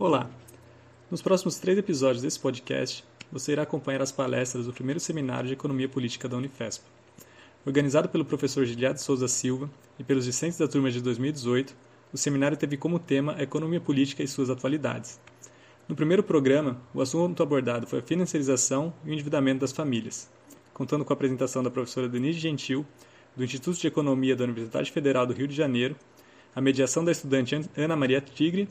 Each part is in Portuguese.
Olá! Nos próximos três episódios desse podcast, você irá acompanhar as palestras do primeiro seminário de Economia Política da Unifesp. Organizado pelo professor Giliado Souza Silva e pelos discentes da turma de 2018, o seminário teve como tema a economia política e suas atualidades. No primeiro programa, o assunto abordado foi a financiarização e o endividamento das famílias, contando com a apresentação da professora Denise Gentil, do Instituto de Economia da Universidade Federal do Rio de Janeiro, a mediação da estudante Ana Maria Tigre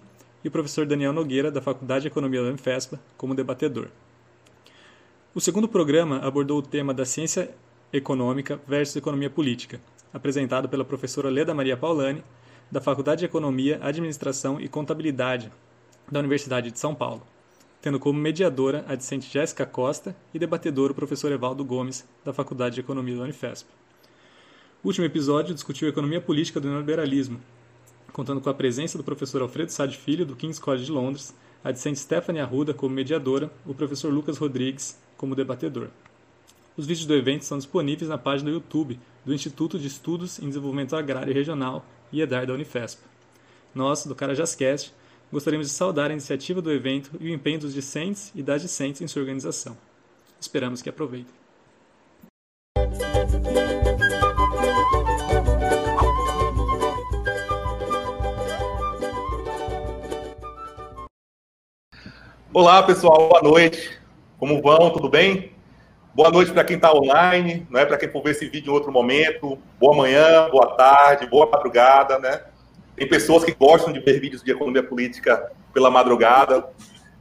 e o professor Daniel Nogueira, da Faculdade de Economia da Unifespa, como debatedor. O segundo programa abordou o tema da ciência econômica versus economia política, apresentado pela professora Leda Maria Paulani, da Faculdade de Economia, Administração e Contabilidade da Universidade de São Paulo, tendo como mediadora a discente Jéssica Costa e debatedor o professor Evaldo Gomes, da Faculdade de Economia da Unifesp. O último episódio discutiu a economia política do neoliberalismo, contando com a presença do professor Alfredo Sade Filho, do King's College de Londres, a discente Stephanie Arruda como mediadora, o professor Lucas Rodrigues como debatedor. Os vídeos do evento estão disponíveis na página do YouTube do Instituto de Estudos em Desenvolvimento Agrário e Regional, IEDAR da Unifesp. Nós, do Carajascast, gostaríamos de saudar a iniciativa do evento e o empenho dos discentes e das discentes em sua organização. Esperamos que aproveitem. Olá, pessoal, boa noite. Como vão? Tudo bem? Boa noite para quem está online, né? para quem for ver esse vídeo em outro momento. Boa manhã, boa tarde, boa madrugada, né? Tem pessoas que gostam de ver vídeos de economia política pela madrugada.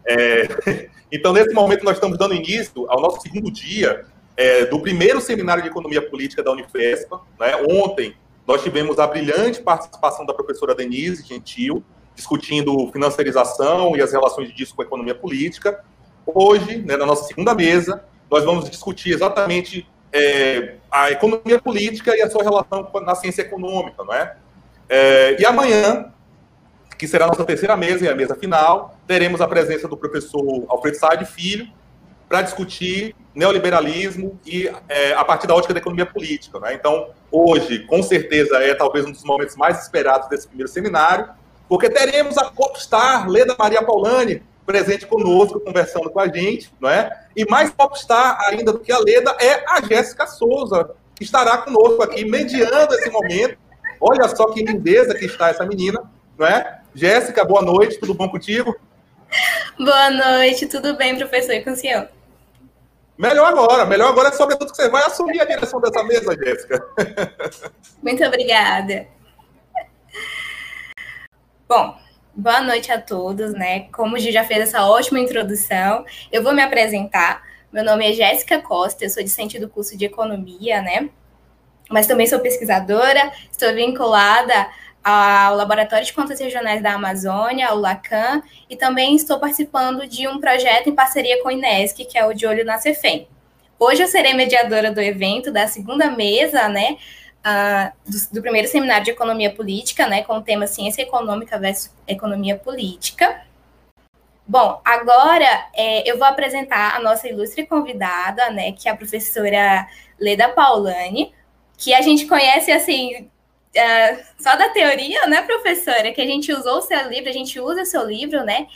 É... Então, nesse momento, nós estamos dando início ao nosso segundo dia é, do primeiro seminário de economia política da Unifespa. Né? Ontem, nós tivemos a brilhante participação da professora Denise Gentil, discutindo financiarização e as relações disso com a economia política. Hoje, né, na nossa segunda mesa, nós vamos discutir exatamente é, a economia política e a sua relação na ciência econômica, não é? é? E amanhã, que será a nossa terceira mesa e a mesa final, teremos a presença do professor Alfredo Sade Filho para discutir neoliberalismo e é, a partir da ótica da economia política. Né? Então, hoje, com certeza, é talvez um dos momentos mais esperados desse primeiro seminário, porque teremos a popstar Leda Maria Paulani presente conosco, conversando com a gente, não é? E mais popstar ainda do que a Leda é a Jéssica Souza, que estará conosco aqui, mediando esse momento. Olha só que lindeza que está essa menina, não é? Jéssica, boa noite, tudo bom contigo? Boa noite, tudo bem, professor, e com o senhor? Melhor agora, melhor agora é sobretudo que você vai assumir a direção dessa mesa, Jéssica. Muito obrigada. Bom, boa noite a todos, né? Como o Gil já fez essa ótima introdução, eu vou me apresentar. Meu nome é Jéssica Costa, eu sou discente do curso de Economia, né? Mas também sou pesquisadora, estou vinculada ao Laboratório de Contas Regionais da Amazônia, o LACAN, e também estou participando de um projeto em parceria com o INESC, que é o De Olho na Cefem. Hoje eu serei mediadora do evento, da segunda mesa, né? Uh, do, do, primeiro seminário de economia política, né, com o tema ciência econômica versus economia política. Bom, agora é, eu vou apresentar a nossa ilustre convidada, né, que é a professora Leda Paulani, que a gente conhece assim uh, só da teoria, né, professora? Que a gente usou o seu livro, a gente usa o seu livro, né?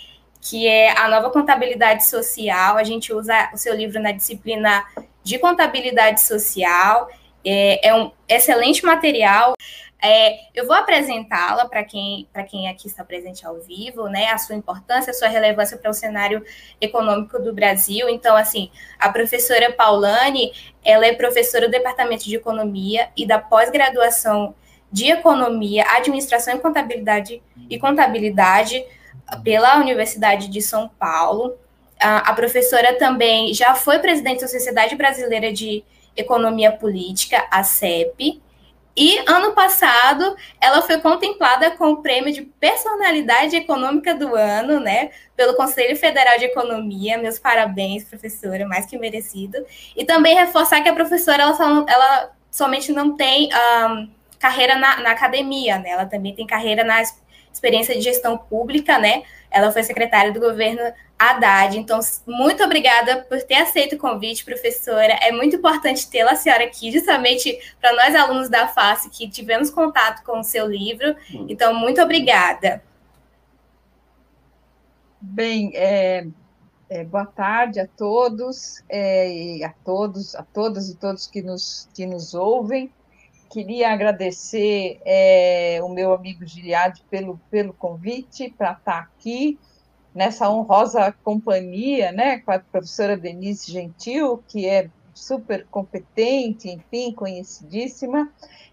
Que é a nova contabilidade social. A gente usa o seu livro na disciplina de contabilidade social. É, é um excelente material. É, eu vou apresentá-la para quem, quem aqui está presente ao vivo, né? A sua importância, a sua relevância para o cenário econômico do Brasil. Então, assim, a professora Paulane, ela é professora do Departamento de Economia e da pós-graduação de Economia, Administração e Contabilidade e Contabilidade pela Universidade de São Paulo. A, a professora também já foi presidente da Sociedade Brasileira de Economia Política, a CEP, e ano passado ela foi contemplada com o prêmio de personalidade econômica do ano, né, pelo Conselho Federal de Economia. Meus parabéns, professora, mais que merecido. E também reforçar que a professora ela, só, ela somente não tem um, carreira na, na, academia, né? Ela também tem carreira na experiência de gestão pública, né? Ela foi secretária do governo Haddad. Então, muito obrigada por ter aceito o convite, professora. É muito importante tê-la, a senhora, aqui, justamente para nós, alunos da FACE, que tivemos contato com o seu livro. Então, muito obrigada. Bem, é, é, boa tarde a todos, é, a todos, a todas e todos que nos, que nos ouvem. Queria agradecer é, o meu amigo Giliade pelo, pelo convite para estar aqui nessa honrosa companhia, né, com a professora Denise Gentil, que é super competente, enfim, conhecidíssima,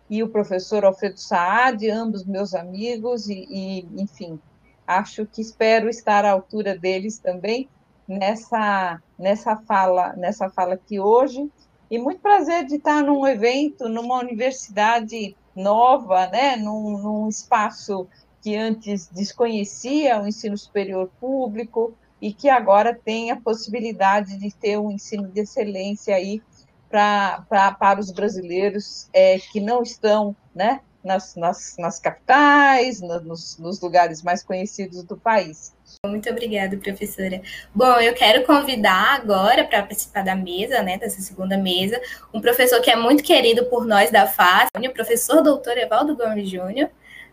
e o professor Alfredo Saad, ambos meus amigos, e, e enfim, acho que espero estar à altura deles também nessa, nessa fala, nessa fala aqui hoje. E muito prazer de estar num evento, numa universidade nova, né, num, num espaço que antes desconhecia o ensino superior público e que agora tem a possibilidade de ter um ensino de excelência aí pra para os brasileiros é, que não estão né, nas, nas, nas capitais, nos, nos lugares mais conhecidos do país. Muito obrigada, professora. Bom, eu quero convidar agora para participar da mesa, né, dessa segunda mesa, um professor que é muito querido por nós da FAS, o professor doutor Evaldo Gomes Júnior.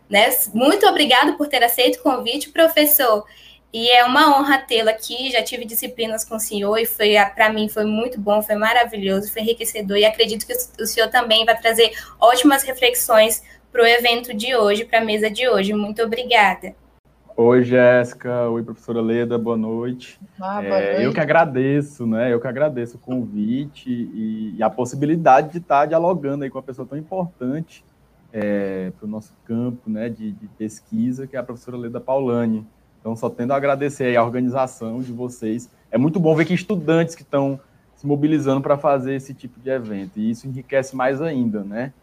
Né? Muito obrigado por ter aceito o convite, professor. E é uma honra tê-lo aqui. Já tive disciplinas com o senhor e foi para mim foi muito bom, foi maravilhoso, foi enriquecedor. E acredito que o senhor também vai trazer ótimas reflexões para o evento de hoje, para a mesa de hoje. Muito obrigada. Oi, Jéssica. Oi, professora Leda. Boa noite. Ah, boa é, noite. Eu que agradeço, né? Eu que agradeço o convite e, e, a possibilidade de estar dialogando aí com uma pessoa tão importante é, para o nosso campo, né, de, de, pesquisa, que é a professora Leda Paulani. Então, só tendo a agradecer a organização de vocês. É muito bom ver que estudantes que estão se mobilizando para fazer esse tipo de evento. E isso enriquece mais ainda, né?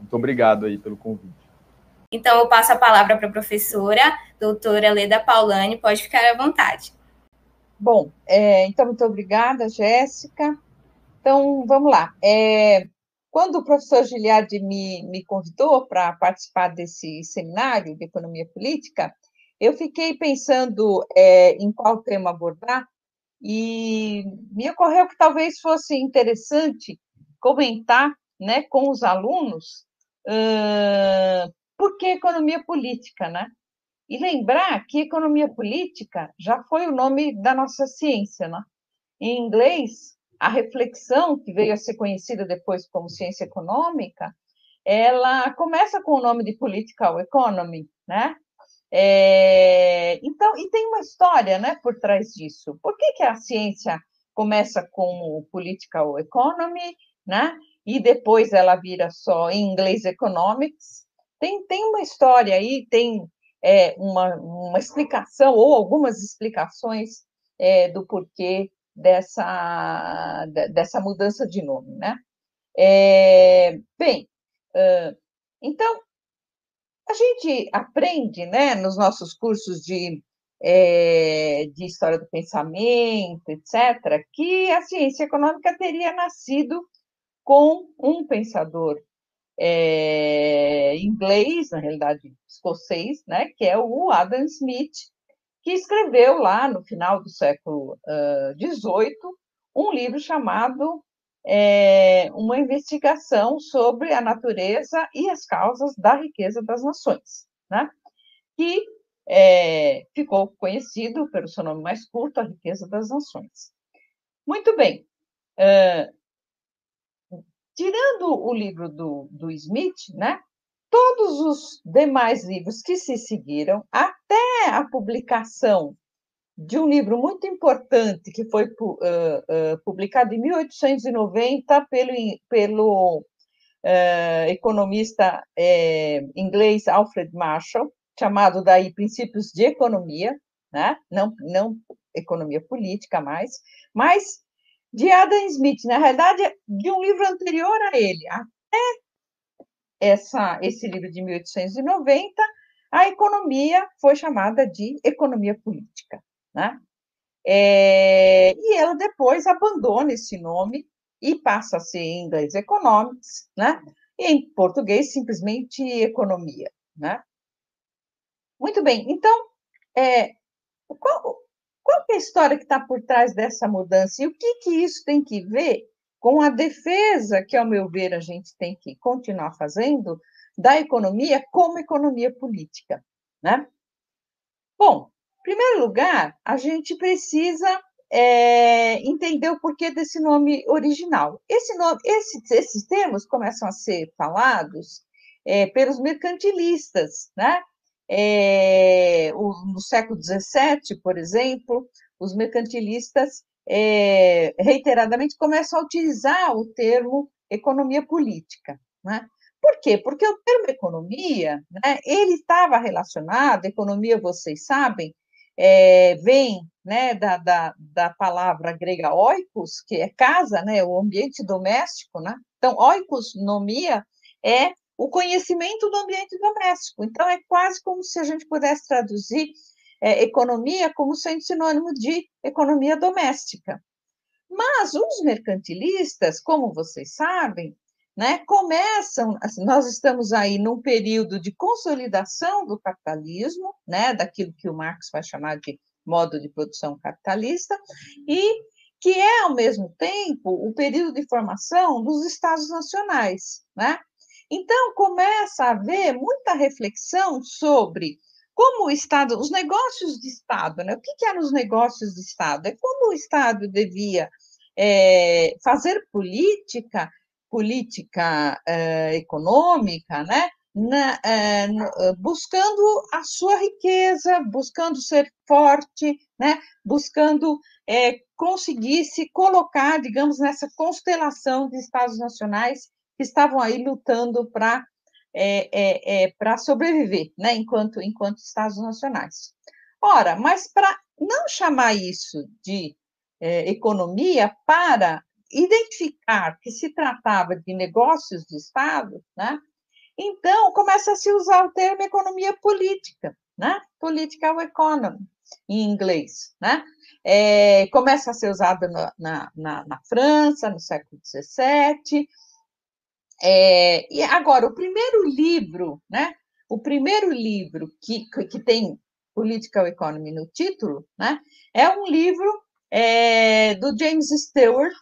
Muito obrigado aí pelo convite. Então, eu passo a palavra para a professora, doutora Leda Paulani, pode ficar à vontade. Bom, é, então, muito obrigada, Jéssica. Então, vamos lá. É, quando o professor Giliardi me, me convidou para participar desse seminário de economia política, eu fiquei pensando é, em qual tema abordar e me ocorreu que talvez fosse interessante comentar né, com os alunos uh, por que economia política, né? E lembrar que economia política já foi o nome da nossa ciência, né? Em inglês, a reflexão, que veio a ser conhecida depois como ciência econômica, ela começa com o nome de political economy, né? É, então, e tem uma história né, por trás disso. Por que, que a ciência começa como political economy, né? E depois ela vira só em inglês economics. Tem, tem uma história aí, tem é, uma, uma explicação, ou algumas explicações é, do porquê dessa, dessa mudança de nome, né? É, bem, então, a gente aprende, né, nos nossos cursos de, é, de história do pensamento, etc., que a ciência econômica teria nascido com um pensador é, inglês, na realidade escocês, né, que é o Adam Smith, que escreveu lá no final do século XVIII uh, um livro chamado é, Uma Investigação sobre a Natureza e as Causas da Riqueza das Nações, né? que é, ficou conhecido pelo seu nome mais curto, A Riqueza das Nações. Muito bem. Uh, tirando o livro do, do Smith, né, todos os demais livros que se seguiram, até a publicação de um livro muito importante que foi uh, uh, publicado em 1890 pelo, pelo uh, economista eh, inglês Alfred Marshall, chamado daí Princípios de Economia, né? não, não economia política mais, mas de Adam Smith, na realidade, de um livro anterior a ele, até essa, esse livro de 1890, a economia foi chamada de economia política. Né? É, e ela depois abandona esse nome e passa a ser em inglês economics, né? e em português simplesmente economia. Né? Muito bem, então, é, qual, qual é a história que está por trás dessa mudança e o que, que isso tem que ver com a defesa que, ao meu ver, a gente tem que continuar fazendo da economia como economia política. Né? Bom, primeiro lugar, a gente precisa é, entender o porquê desse nome original. Esse nome, esse, esses termos começam a ser falados é, pelos mercantilistas, né? É, o, no século XVII, por exemplo, os mercantilistas é, reiteradamente começam a utilizar o termo economia política. Né? Por quê? Porque o termo economia, né, ele estava relacionado, economia, vocês sabem, é, vem né, da, da, da, palavra grega oikos, que é casa, né, o ambiente doméstico. Né? Então, oikos, nomia, é o conhecimento do ambiente doméstico. Então, é quase como se a gente pudesse traduzir é, economia como sendo sinônimo de economia doméstica. Mas os mercantilistas, como vocês sabem, né, começam, assim, nós estamos aí num período de consolidação do capitalismo, né, daquilo que o Marx vai chamar de modo de produção capitalista, e que é, ao mesmo tempo, o período de formação dos Estados nacionais. Né? Então, começa a haver muita reflexão sobre como o Estado, os negócios de Estado, né? o que, que eram os negócios de Estado? É como o Estado devia é, fazer política, política é, econômica, né? Na, é, buscando a sua riqueza, buscando ser forte, né? buscando é, conseguir se colocar, digamos, nessa constelação de Estados nacionais que estavam aí lutando para é, é, é para sobreviver, né, enquanto, enquanto Estados nacionais. Ora, mas para não chamar isso de é, economia, para identificar que se tratava de negócios de Estado, né, então começa a se usar o termo economia política, né, political economy, em inglês, né, é, começa a ser usado na, na, na, na França, no século XVII, é, e agora, o primeiro livro, né? O primeiro livro que, que tem Political Economy no título, né? É um livro é, do James Stewart,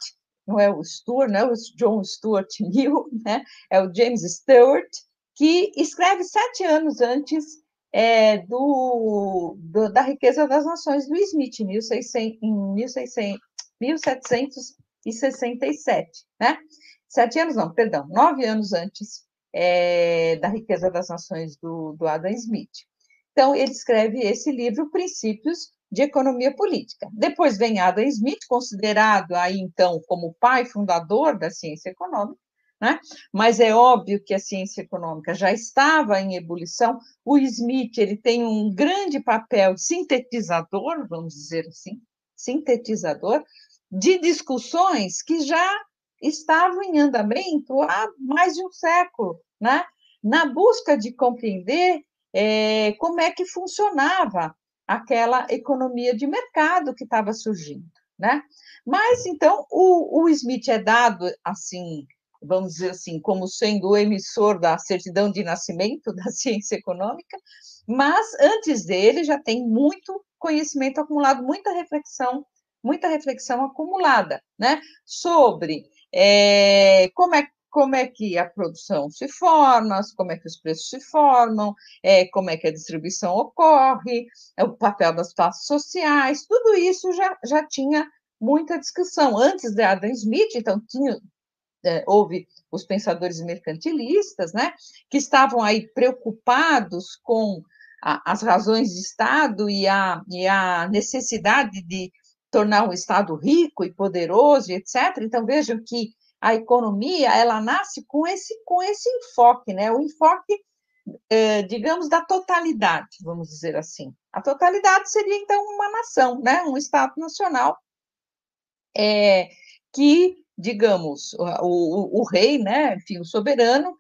não é o Stuart, não é o John Stuart Mill, né? É o James Stewart, que escreve sete anos antes é, do, do, da riqueza das nações do Smith, 1600, em 1600, 1767, né? Sete anos, não, perdão, nove anos antes é, da Riqueza das Nações do, do Adam Smith. Então, ele escreve esse livro, Princípios de Economia Política. Depois vem Adam Smith, considerado aí, então, como o pai fundador da ciência econômica, né? mas é óbvio que a ciência econômica já estava em ebulição. O Smith ele tem um grande papel sintetizador, vamos dizer assim, sintetizador, de discussões que já estavam em andamento há mais de um século, né? na busca de compreender é, como é que funcionava aquela economia de mercado que estava surgindo. Né? Mas, então, o, o Smith é dado, assim, vamos dizer assim, como sendo o emissor da certidão de nascimento da ciência econômica, mas antes dele já tem muito conhecimento acumulado, muita reflexão, muita reflexão acumulada, né, sobre é, como, é, como é que a produção se forma, como é que os preços se formam, é, como é que a distribuição ocorre, é, o papel das classes sociais, tudo isso já, já tinha muita discussão. Antes de Adam Smith, então, tinha, é, houve os pensadores mercantilistas, né, que estavam aí preocupados com a, as razões de Estado e a, e a necessidade de tornar um Estado rico e poderoso, etc. Então, vejam que a economia, ela nasce com esse, com esse enfoque, né? O enfoque, eh, digamos, da totalidade, vamos dizer assim. A totalidade seria, então, uma nação, né? Um Estado nacional é, que, digamos, o, o, o, rei, né? Enfim, o soberano,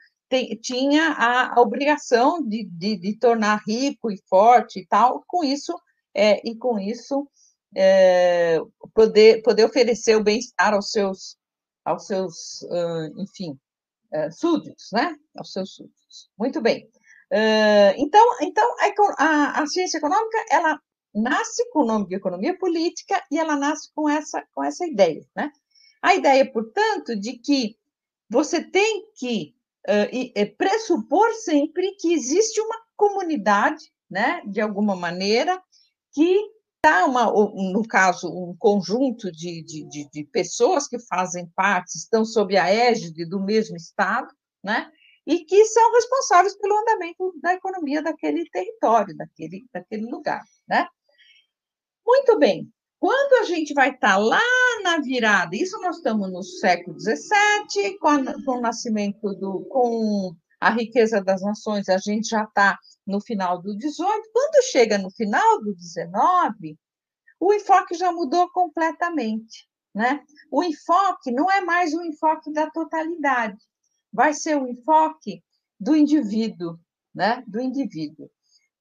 tinha a, a obrigação de, de, de, tornar rico e forte e tal, com isso, é, e com isso é, poder, poder oferecer o bem-estar aos seus, aos seus enfim, é, súditos, né? Aos seus súditos. Muito bem. então, então a, a, ciência econômica, ela nasce com o nome de economia política e ela nasce com essa, com essa ideia, né? A ideia, portanto, de que você tem que uh, pressupor sempre que existe uma comunidade, né, de alguma maneira, que está, no caso, um conjunto de, de, de, de, pessoas que fazem parte, estão sob a égide do mesmo Estado, né? e que são responsáveis pelo andamento da economia daquele território, daquele, daquele lugar. Né? Muito bem, quando a gente vai estar tá lá na virada, isso nós estamos no século XVII, com, a, com o nascimento do, com a riqueza das nações, a gente já está no final do XVIII. Quando chega no final do XIX, o enfoque já mudou completamente. Né? O enfoque não é mais o enfoque da totalidade, vai ser o enfoque do indivíduo, né? do indivíduo.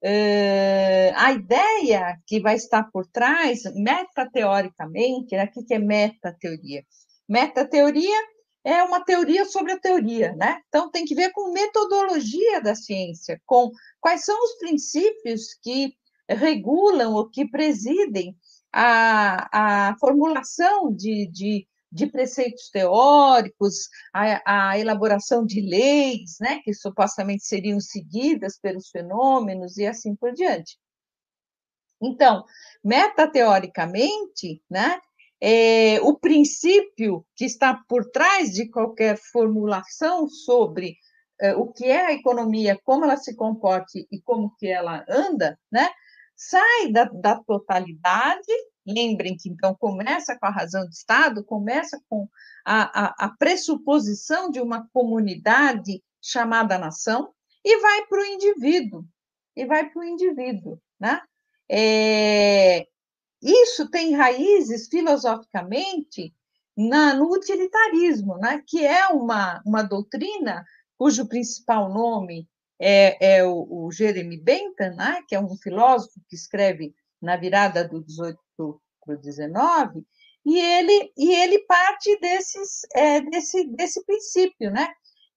Uh, a ideia que vai estar por trás, metateoricamente, né? o que é metateoria? Metateoria é uma teoria sobre a teoria, né? Então tem que ver com metodologia da ciência, com quais são os princípios que regulam ou que presidem a, a formulação de, de de preceitos teóricos, a, a, elaboração de leis, né, que supostamente seriam seguidas pelos fenômenos e assim por diante. Então, metateoricamente, né, é, o princípio que está por trás de qualquer formulação sobre é, o que é a economia, como ela se comporte e como que ela anda, né, sai da, da totalidade Lembrem que, então, começa com a razão de Estado, começa com a, a, a pressuposição de uma comunidade chamada nação, e vai para o indivíduo, e vai para o indivíduo, né? É, isso tem raízes, filosoficamente, na, no utilitarismo, né? que é uma, uma doutrina cujo principal nome é, é o, o, Jeremy Bentham, né? que é um filósofo que escreve na virada do 18 para o 19, e ele, e ele parte desses, é, desse, desse princípio, né?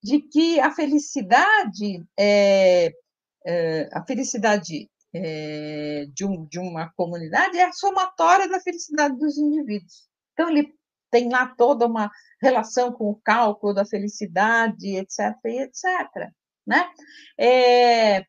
de que a felicidade, é, é, a felicidade é, de, um, de uma comunidade é a somatória da felicidade dos indivíduos. Então, ele tem lá toda uma relação com o cálculo da felicidade, etc., etc. Né? É,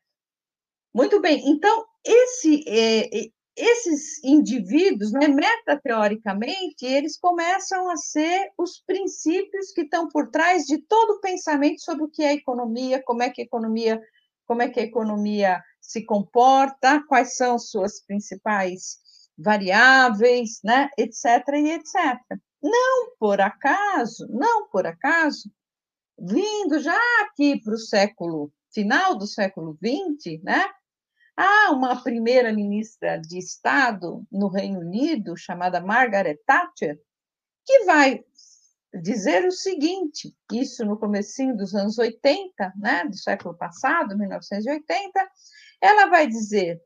muito bem, então, esse, é, esses indivíduos, né, metateoricamente, eles começam a ser os princípios que estão por trás de todo o pensamento sobre o que é economia, como é que a economia, como é que a economia se comporta, quais são suas principais variáveis, né, etc. e etc. Não por acaso, não por acaso, vindo já aqui para o século final do século XX, né, Há uma primeira-ministra de Estado no Reino Unido, chamada Margaret Thatcher, que vai dizer o seguinte, isso no comecinho dos anos 80, né, do século passado, 1980, ela vai dizer: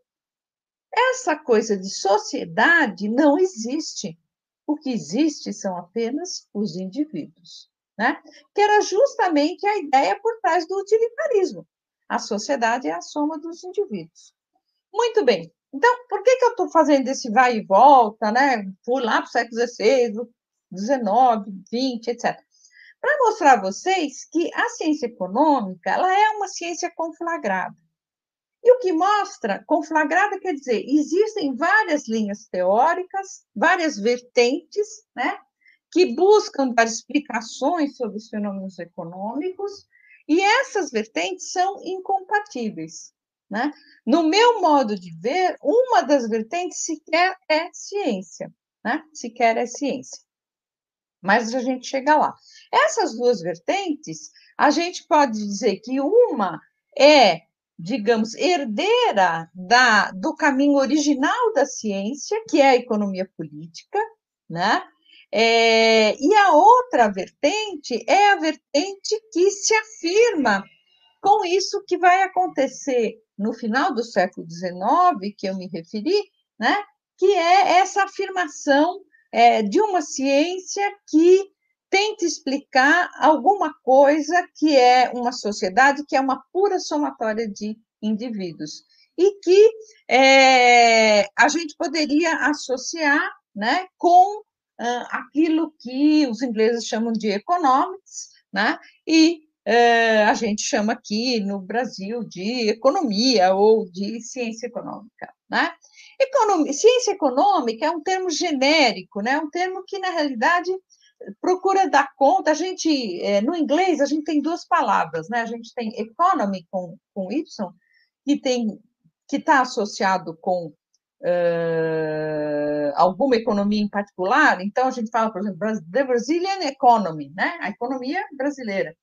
essa coisa de sociedade não existe. O que existe são apenas os indivíduos, né? Que era justamente a ideia por trás do utilitarismo. A sociedade é a soma dos indivíduos. Muito bem. Então, por que, que eu estou fazendo esse vai e volta, né? Fui lá para o século XVI, XIX, XX, etc. Para mostrar a vocês que a ciência econômica ela é uma ciência conflagrada. E o que mostra, conflagrada quer dizer, existem várias linhas teóricas, várias vertentes, né? Que buscam dar explicações sobre os fenômenos econômicos, e essas vertentes são incompatíveis. Né? No meu modo de ver, uma das vertentes sequer é ciência, né? sequer é ciência. Mas a gente chega lá. Essas duas vertentes, a gente pode dizer que uma é, digamos, herdeira da, do caminho original da ciência, que é a economia política, né? É, e a outra vertente é a vertente que se afirma com isso que vai acontecer no final do século XIX, que eu me referi, né, que é essa afirmação é, de uma ciência que tenta explicar alguma coisa que é uma sociedade, que é uma pura somatória de indivíduos, e que é, a gente poderia associar né, com aquilo que os ingleses chamam de economics, né, e é, a gente chama aqui no Brasil de economia ou de ciência econômica. Né? Economia, ciência econômica é um termo genérico, né? um termo que, na realidade, procura dar conta. A gente, é, no inglês, a gente tem duas palavras, né? A gente tem economy com, com Y, que tem que está associado com uh, alguma economia em particular. Então, a gente fala, por exemplo, the Brazilian economy, né? A economia brasileira.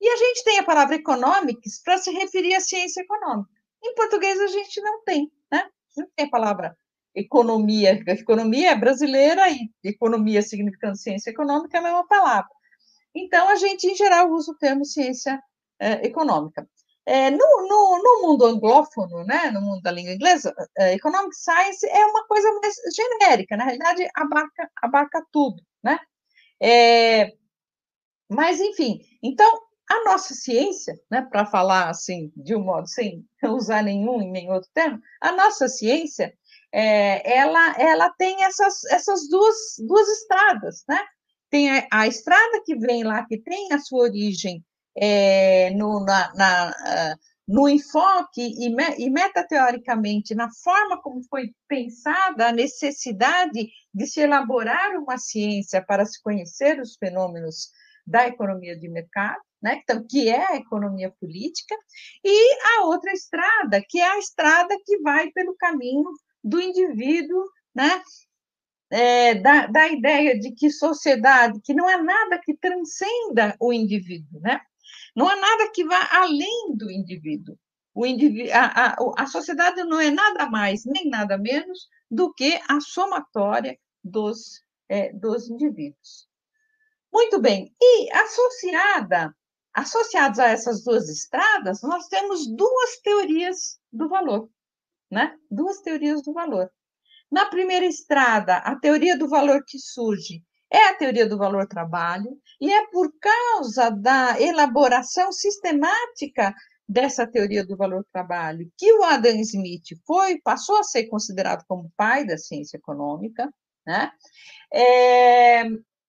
E a gente tem a palavra economics para se referir à ciência econômica. Em português, a gente não tem, né? Não tem a palavra economia. Economia é brasileira e economia significando ciência econômica é a mesma palavra. Então, a gente, em geral, usa o termo ciência é, econômica. É, no, no, no, mundo anglófono, né, no mundo da língua inglesa, é, economic science é uma coisa mais genérica, na realidade, abarca, abarca tudo, né? É, mas, enfim, então, a nossa ciência, né, para falar assim, de um modo sem usar nenhum e nem outro termo, a nossa ciência, é, ela, ela tem essas, essas duas, duas estradas, né? Tem a, a estrada que vem lá, que tem a sua origem é, no, na, na, ah, no enfoque e, e metateoricamente na forma como foi pensada a necessidade de se elaborar uma ciência para se conhecer os fenômenos da economia de mercado, né? então, que é a economia política, e a outra estrada, que é a estrada que vai pelo caminho do indivíduo, né? É, da, da ideia de que sociedade, que não é nada que transcenda o indivíduo, né? Não há nada que vá além do indivíduo. O indivíduo a, a, a sociedade não é nada mais nem nada menos do que a somatória dos, é, dos indivíduos. Muito bem, e associada, associados a essas duas estradas, nós temos duas teorias do valor, né? Duas teorias do valor. Na primeira estrada, a teoria do valor que surge é a teoria do valor trabalho, e é por causa da elaboração sistemática dessa teoria do valor trabalho que o Adam Smith foi passou a ser considerado como pai da ciência econômica, né? É,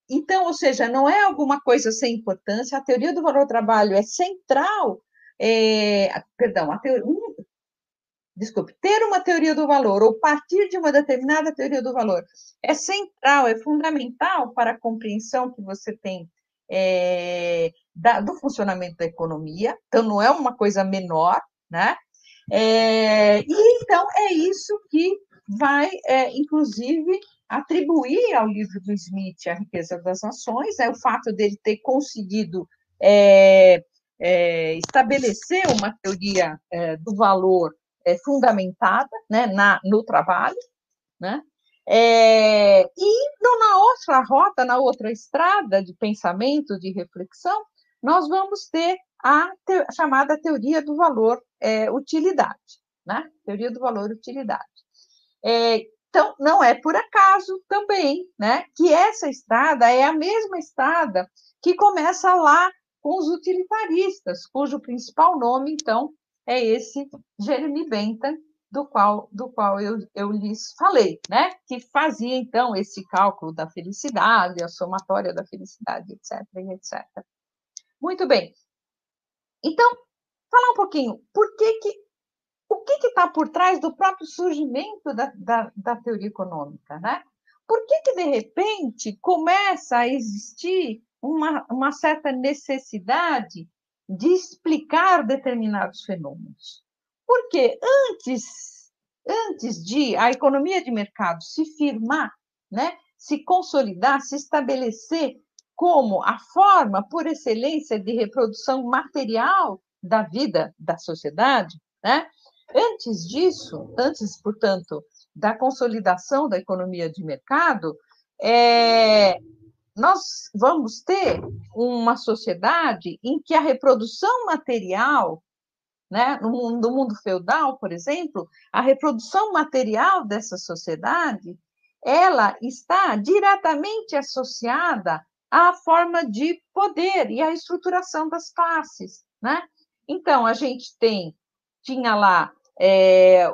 então, ou seja, não é alguma coisa sem importância. A teoria do valor trabalho é central. É, perdão, a teoria, desculpe, ter uma teoria do valor ou partir de uma determinada teoria do valor é central, é fundamental para a compreensão que você tem é, da, do funcionamento da economia, então não é uma coisa menor, né? É, e então é isso que vai, é, inclusive, atribuir ao livro do Smith a riqueza das nações, é o fato dele ter conseguido estabelecer uma teoria do valor é, fundamentada né, na, no trabalho, né? É, e na outra rota, na outra estrada de pensamento, de reflexão, nós vamos ter a, te, chamada teoria do valor é, utilidade, né? Teoria do valor utilidade. É, então, não é por acaso também, né, que essa estrada é a mesma estrada que começa lá com os utilitaristas, cujo principal nome, então, é esse Jeremy Bentham, do qual, do qual eu, eu lhes falei, né? que fazia, então, esse cálculo da felicidade, a somatória da felicidade, etc. etc. Muito bem. Então, falar um pouquinho, por que que, o que está por trás do próprio surgimento da, da, da teoria econômica? Né? Por que, que, de repente, começa a existir uma, uma certa necessidade de explicar determinados fenômenos. Porque antes, antes de a economia de mercado se firmar, né, se consolidar, se estabelecer como a forma por excelência de reprodução material da vida da sociedade, né? Antes disso, antes, portanto, da consolidação da economia de mercado, é, nós vamos ter uma sociedade em que a reprodução material, né, no mundo, no mundo feudal, por exemplo, a reprodução material dessa sociedade, ela está diretamente associada à forma de poder e à estruturação das classes, né? Então a gente tem tinha lá é,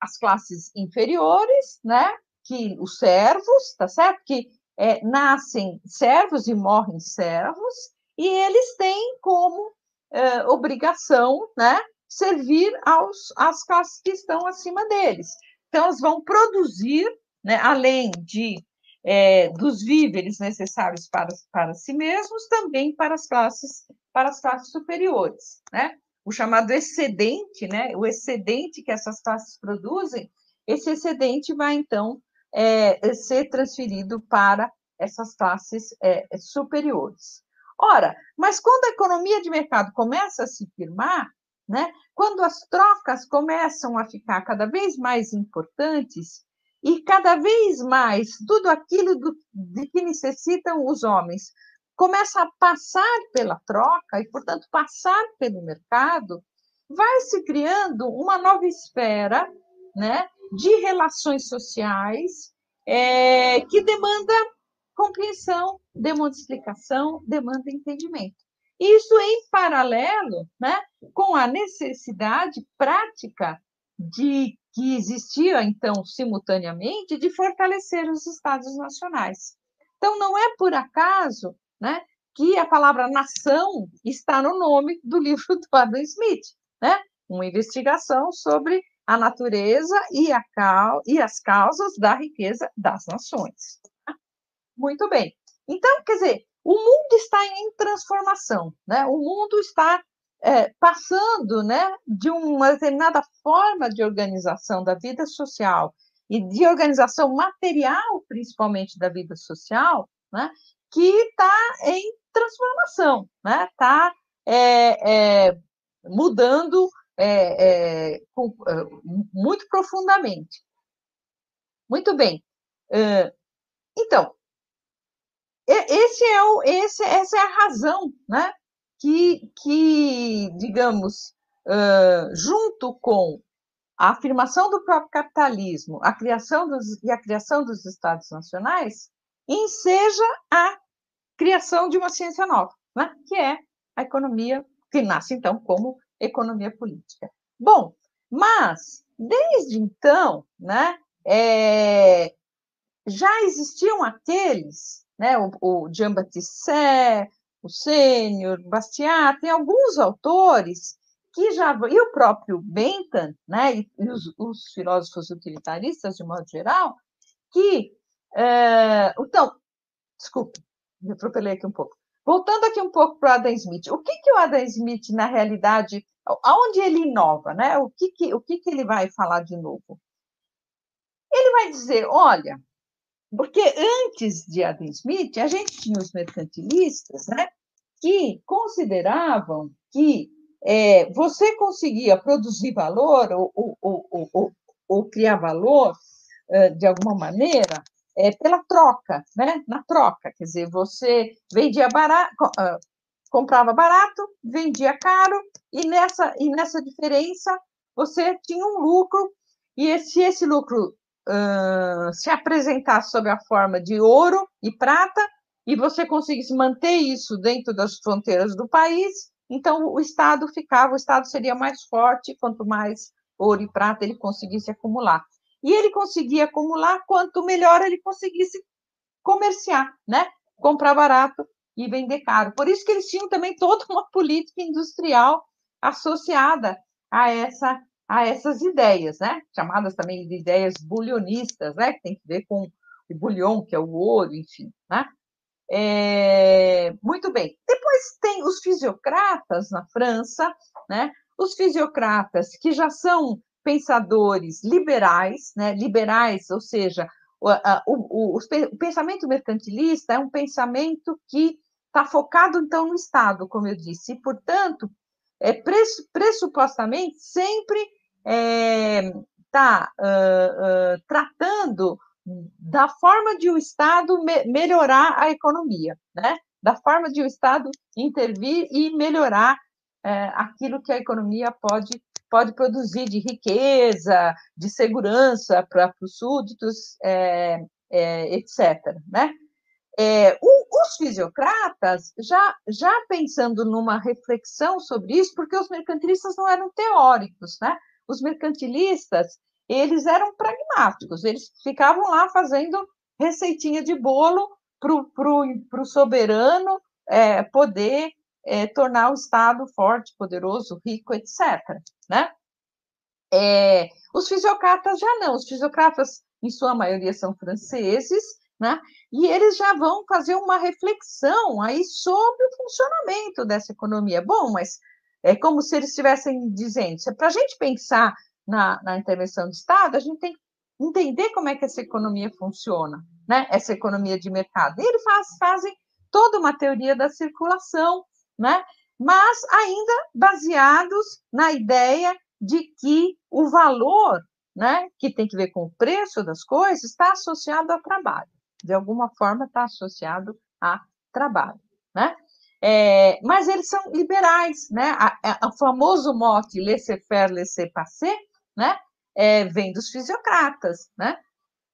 as classes inferiores, né? Que os servos, tá certo? Que é, nascem servos e morrem servos, e eles têm como é, obrigação né, servir aos, às classes que estão acima deles. Então, elas vão produzir, né, além de é, dos víveres necessários para, para si mesmos, também para as classes para as classes superiores, né? O chamado excedente, né? O excedente que essas classes produzem, esse excedente vai então é, ser transferido para essas classes é, superiores. Ora, mas quando a economia de mercado começa a se firmar, né, quando as trocas começam a ficar cada vez mais importantes e cada vez mais tudo aquilo do, de que necessitam os homens começa a passar pela troca e, portanto, passar pelo mercado, vai se criando uma nova esfera né, de relações sociais é, que demanda compreensão, demanda explicação, demanda entendimento. Isso em paralelo né, com a necessidade prática de que existia, então, simultaneamente, de fortalecer os Estados nacionais. Então, não é por acaso né, que a palavra nação está no nome do livro do Adam Smith, né? uma investigação sobre a natureza e, a, e as causas da riqueza das nações. Muito bem. Então, quer dizer, o mundo está em transformação, né? O mundo está é, passando, né, de uma determinada forma de organização da vida social e de organização material, principalmente da vida social, né, que está em transformação, né? Está é, é, mudando é, é com, é, muito profundamente. Muito bem. Então, esse é o, esse, essa é a razão, né? Que, que digamos, junto com a afirmação do próprio capitalismo, a criação dos, e a criação dos estados nacionais, enseja a criação de uma ciência nova, né? que é a economia, que nasce então como economia política. Bom, mas desde então, né, é, já existiam aqueles, né, o, o Jean-Baptiste o Sênior, Bastiat, tem alguns autores que já e o próprio Bentham, né, e, os, os filósofos utilitaristas de modo geral, que é, então, desculpe, me atropelei aqui um pouco. Voltando aqui um pouco para o Adam Smith, o que, que o Adam Smith, na realidade, aonde ele inova, né? O que, que, o que, que ele vai falar de novo? Ele vai dizer, olha, porque antes de Adam Smith, a gente tinha os mercantilistas, né? Que consideravam que é, você conseguia produzir valor ou, ou, ou, ou, ou criar valor de alguma maneira é, pela troca, né? Na troca, quer dizer, você vendia barato, ah, comprava barato, vendia caro, e nessa, e nessa diferença você tinha um lucro, e se esse lucro uh, se apresentasse sob a forma de ouro e prata, e você conseguisse manter isso dentro das fronteiras do país, então o Estado ficava, o Estado seria mais forte quanto mais ouro e prata ele conseguisse acumular e ele conseguia acumular quanto melhor ele conseguisse comerciar, né? Comprar barato e vender caro. Por isso que eles tinham também toda uma política industrial associada a essa a essas ideias, né? Chamadas também de ideias bulionistas, né? Que tem que ver com o bulhão, que é o ouro, enfim, né? É, muito bem. Depois tem os fisiocratas na França, né? Os fisiocratas que já são pensadores liberais, né, liberais, ou seja, o, o, o, o pensamento mercantilista é um pensamento que está focado, então, no Estado, como eu disse, e, portanto, é, pressupostamente sempre está é, uh, uh, tratando da forma de o Estado me melhorar a economia, né? da forma de o Estado intervir e melhorar é, aquilo que a economia pode pode produzir de riqueza, de segurança para os súditos, é, é, etc. Né? É, o, os fisiocratas, já, já pensando numa reflexão sobre isso, porque os mercantilistas não eram teóricos, né? os mercantilistas eles eram pragmáticos, eles ficavam lá fazendo receitinha de bolo para o soberano é, poder é, tornar o Estado forte, poderoso, rico, etc. Né? É, os fisiocratas já não, os fisiocratas, em sua maioria, são franceses, né? e eles já vão fazer uma reflexão aí sobre o funcionamento dessa economia. Bom, mas é como se eles estivessem dizendo, para a gente pensar na, na intervenção do Estado, a gente tem que entender como é que essa economia funciona, né? essa economia de mercado. E eles faz, fazem toda uma teoria da circulação, né? Mas ainda baseados na ideia de que o valor, né, que tem que ver com o preço das coisas, está associado ao trabalho. De alguma forma está associado a trabalho, né? É, mas eles são liberais, né? O famoso mote laissez-faire, laissez-passer, né? É, vem dos fisiocratas, né?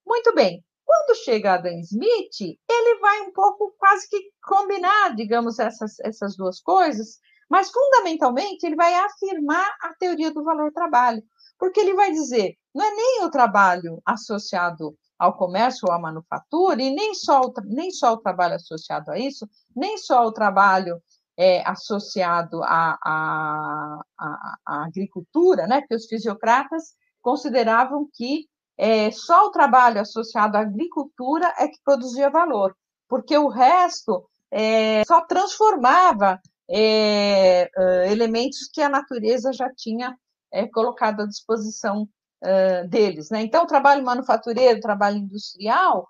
Muito bem. Quando chega Adam Smith, ele vai um pouco quase que combinar, digamos, essas, essas duas coisas, mas, fundamentalmente, ele vai afirmar a teoria do valor-trabalho, porque ele vai dizer, não é nem o trabalho associado ao comércio ou à manufatura, e nem só o, nem só o trabalho associado a isso, nem só o trabalho é, associado à, agricultura, né? os fisiocratas consideravam que é, só o trabalho associado à agricultura é que produzia valor, porque o resto é, só transformava é, elementos que a natureza já tinha é, colocado à disposição deles. Né? Então, o trabalho manufatureiro, o trabalho industrial,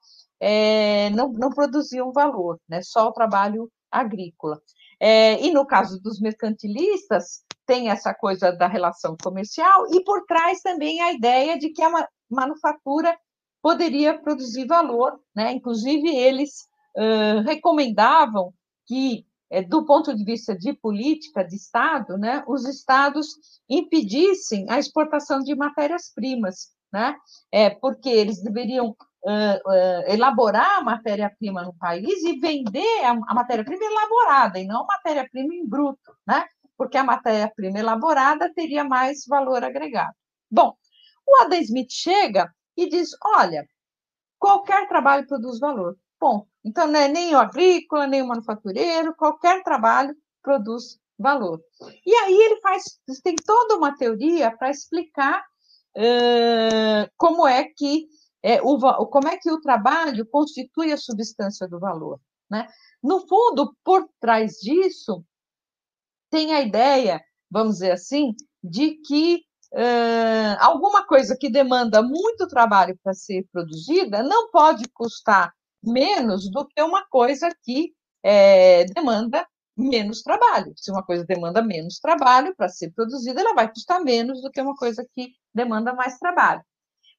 não, não produziam valor, né? só o trabalho agrícola. e no caso dos mercantilistas, tem essa coisa da relação comercial, e por trás também a ideia de que a manufatura poderia produzir valor, né? inclusive eles uh, recomendavam que é, do ponto de vista de política de Estado, né, os Estados impedissem a exportação de matérias-primas, né, é, porque eles deveriam uh, uh, elaborar a matéria-prima no país e vender a, a matéria-prima elaborada, e não matéria-prima em bruto, né, porque a matéria-prima elaborada teria mais valor agregado. Bom, o Adam Smith chega e diz: olha, qualquer trabalho produz valor. Bom, então não é nem o agrícola, nem o manufatureiro, qualquer trabalho produz valor. E aí ele faz, tem toda uma teoria para explicar uh, como é que é, o, como é que o trabalho constitui a substância do valor. Né? No fundo, por trás disso, tem a ideia, vamos dizer assim, de que uh, alguma coisa que demanda muito trabalho para ser produzida não pode custar menos do que uma coisa que é, demanda menos trabalho. Se uma coisa demanda menos trabalho para ser produzida, ela vai custar menos do que uma coisa que demanda mais trabalho.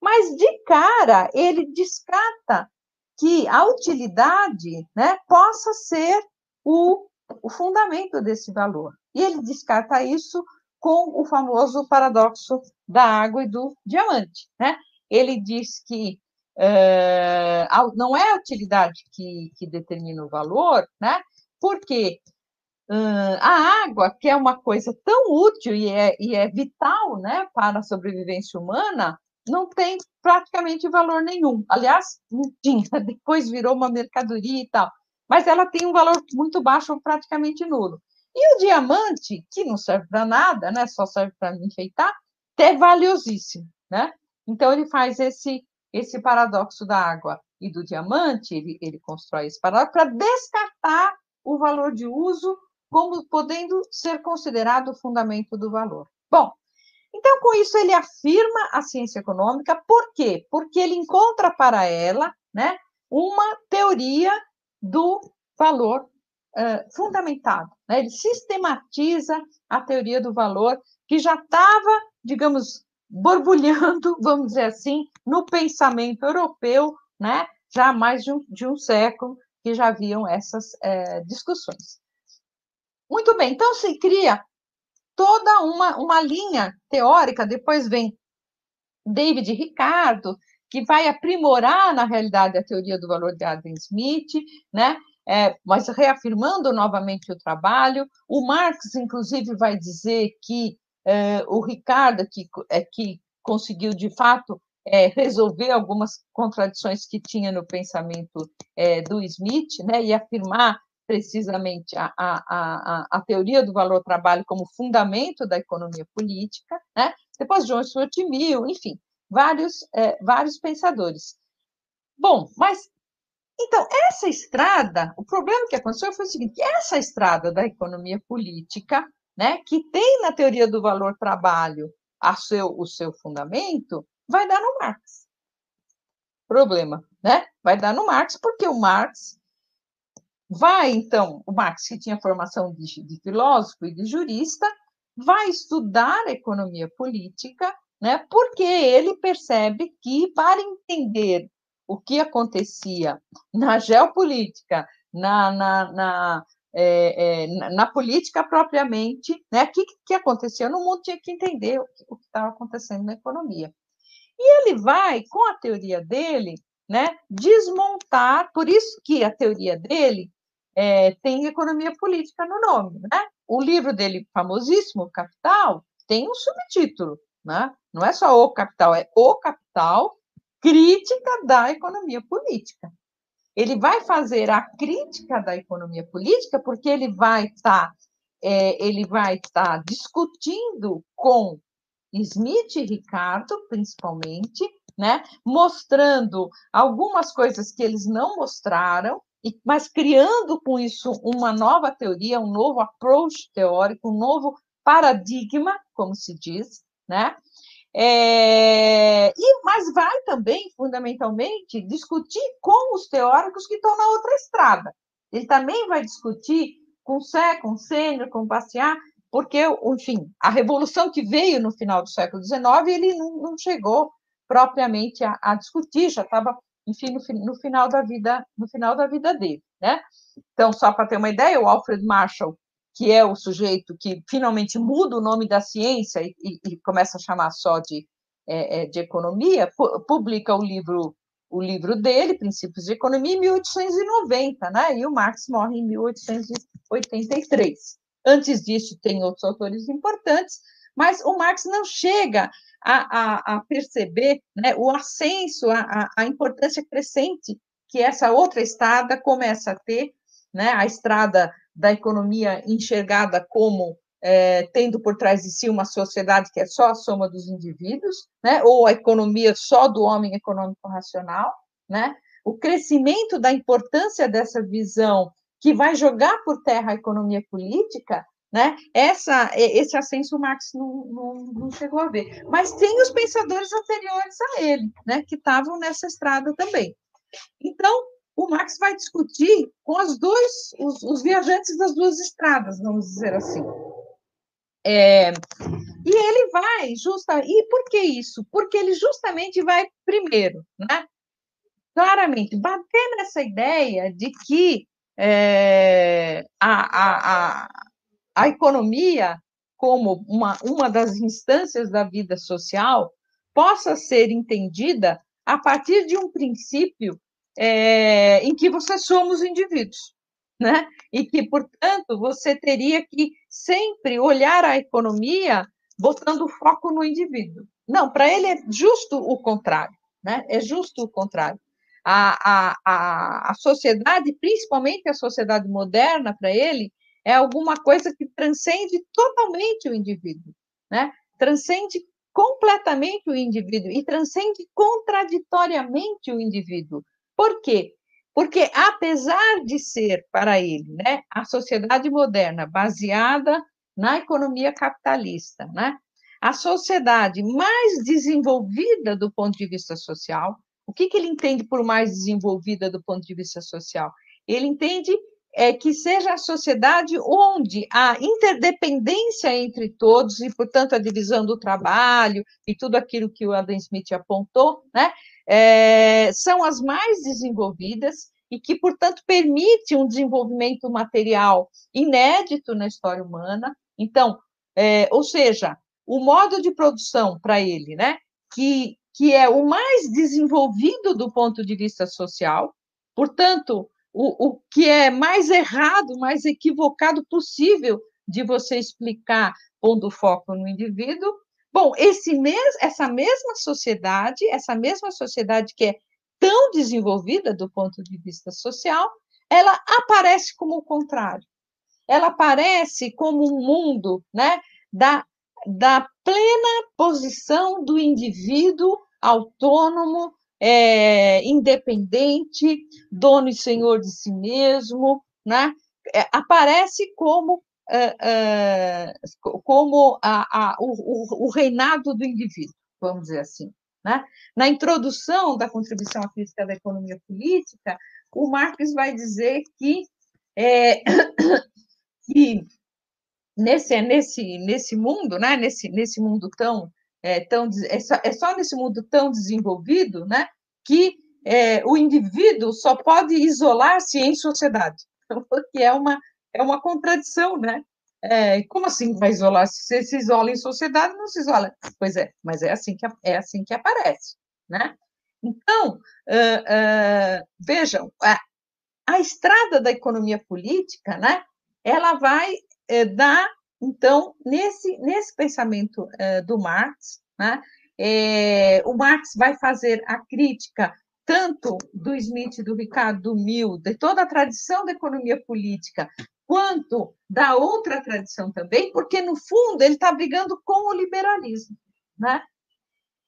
Mas, de cara, ele descarta que a utilidade né, possa ser o, o fundamento desse valor. E ele descarta isso com o famoso paradoxo da água e do diamante. Né? Ele diz que é, não é a utilidade que, que determina o valor, né? Porque uh, a água, que é uma coisa tão útil e é, e é vital né, para a sobrevivência humana, não tem praticamente valor nenhum. Aliás, não tinha, depois virou uma mercadoria e tal. Mas ela tem um valor muito baixo, praticamente nulo. E o diamante, que não serve para nada, né, só serve para enfeitar, é valiosíssimo. Né? Então, ele faz esse, esse paradoxo da água e do diamante, ele, ele constrói esse paradoxo para descartar o valor de uso como podendo ser considerado o fundamento do valor. Bom, então com isso ele afirma a ciência econômica, por quê? Porque ele encontra para ela né, uma teoria do valor fundamentado. Né? Ele sistematiza a teoria do valor que já estava, digamos, borbulhando, vamos dizer assim, no pensamento europeu, né? já há mais de um, de um século que já haviam essas é, discussões. Muito bem, então se cria toda uma, uma linha teórica, depois vem David Ricardo, que vai aprimorar, na realidade, a teoria do valor de Adam Smith, né? É, mas reafirmando novamente o trabalho. O Marx, inclusive, vai dizer que é, o Ricardo, que, é, que conseguiu, de fato, é, resolver algumas contradições que tinha no pensamento é, do Smith, né, e afirmar precisamente a, a, a, a teoria do valor-trabalho como fundamento da economia política, né, depois John Stuart Mill, enfim, vários, é, vários pensadores. Bom, mas então, essa estrada, o problema que aconteceu foi o seguinte: essa estrada da economia política, né, que tem na teoria do valor-trabalho a seu, o seu fundamento, vai dar no Marx. Problema, né? Vai dar no Marx, porque o Marx vai, então, o Marx, que tinha formação de, de filósofo e de jurista, vai estudar a economia política, né? Porque ele percebe que para entender o que acontecia na geopolítica, na, na, na, é, é, na política propriamente, né? O que, que acontecia no mundo tinha que entender o que estava acontecendo na economia. E ele vai, com a teoria dele, né, desmontar, por isso que a teoria dele é, tem economia política no nome. Né? O livro dele, famosíssimo, Capital, tem um subtítulo, né? não é só o Capital, é o Capital, crítica da economia política. Ele vai fazer a crítica da economia política porque ele vai estar tá, é, ele vai estar tá discutindo com Smith e Ricardo, principalmente, né, mostrando algumas coisas que eles não mostraram, mas criando com isso uma nova teoria, um novo approach teórico, um novo paradigma, como se diz, né? É, e, mas vai também, fundamentalmente, discutir com os teóricos que estão na outra estrada. Ele também vai discutir com Sé, com Sênior, com Bastiat, porque, enfim, a revolução que veio no final do século XIX, ele não, não chegou propriamente a, a discutir, já estava, enfim, no, no, final da vida, no final da vida dele, né? Então, só para ter uma ideia, o Alfred Marshall que é o sujeito que finalmente muda o nome da ciência e, e, começa a chamar só de, é, é de economia, pu publica o livro o livro dele, Princípios de Economia, em 1890, né? E o Marx morre em 1883. Antes disso, tem outros autores importantes, mas o Marx não chega a, a, a perceber né, o ascenso, a, a importância crescente que essa outra estrada começa a ter, né? A estrada da economia enxergada como é, tendo por trás de si uma sociedade que é só a soma dos indivíduos, né? ou a economia só do homem econômico racional, né? o crescimento da importância dessa visão que vai jogar por terra a economia política, né? Essa, esse ascenso Marx não, não, não, chegou a ver. Mas tem os pensadores anteriores a ele, né? que estavam nessa estrada também. Então, o Marx vai discutir com os dois, os, os viajantes das duas estradas, vamos dizer assim. É, e ele vai justa e por que isso? Porque ele justamente vai primeiro, né? Claramente bater nessa ideia de que é, a, a, a, a economia como uma, uma das instâncias da vida social possa ser entendida a partir de um princípio é, em que você somos indivíduos, né? E que, portanto, você teria que sempre olhar a economia botando foco no indivíduo. Não, para ele é justo o contrário, né? É justo o contrário. A, a, a, a sociedade, principalmente a sociedade moderna, para ele, é alguma coisa que transcende totalmente o indivíduo, né? Transcende completamente o indivíduo e transcende contraditoriamente o indivíduo. Por quê? Porque, apesar de ser para ele né, a sociedade moderna baseada na economia capitalista, né, a sociedade mais desenvolvida do ponto de vista social, o que, que ele entende por mais desenvolvida do ponto de vista social? Ele entende é, que seja a sociedade onde a interdependência entre todos, e, portanto, a divisão do trabalho e tudo aquilo que o Adam Smith apontou, né, é, são as mais desenvolvidas e que, portanto, permite um desenvolvimento material inédito na história humana. Então, é, ou seja, o modo de produção para ele, né, que, que é o mais desenvolvido do ponto de vista social, portanto, o, o que é mais errado, mais equivocado possível de você explicar pondo foco no indivíduo, Bom, esse mes essa mesma sociedade, essa mesma sociedade que é tão desenvolvida do ponto de vista social, ela aparece como o contrário. Ela aparece como um mundo né, da da plena posição do indivíduo autônomo, é, independente, dono e senhor de si mesmo, né? É, aparece como, como a, a, o, o, reinado do indivíduo, vamos dizer assim. Né? Na introdução da contribuição à crítica da economia política, o Marx vai dizer que, é, que nesse, nesse, nesse mundo, né? nesse, nesse mundo tão, é, tão é só, é só nesse mundo tão desenvolvido né? que é, o indivíduo só pode isolar-se em sociedade, porque é uma, é uma contradição, né? É, como assim vai isolar? Se você se isola em sociedade, não se isola. Pois é, mas é assim que, é assim que aparece, né? Então, uh, uh, vejam, a, a, estrada da economia política, né? Ela vai uh, dar, então, nesse, nesse pensamento do Marx, né? É, o Marx vai fazer a crítica tanto do Smith, do Ricardo, do Mill, de toda a tradição da economia política, quanto da outra tradição também, porque, no fundo, ele está brigando com o liberalismo. Né?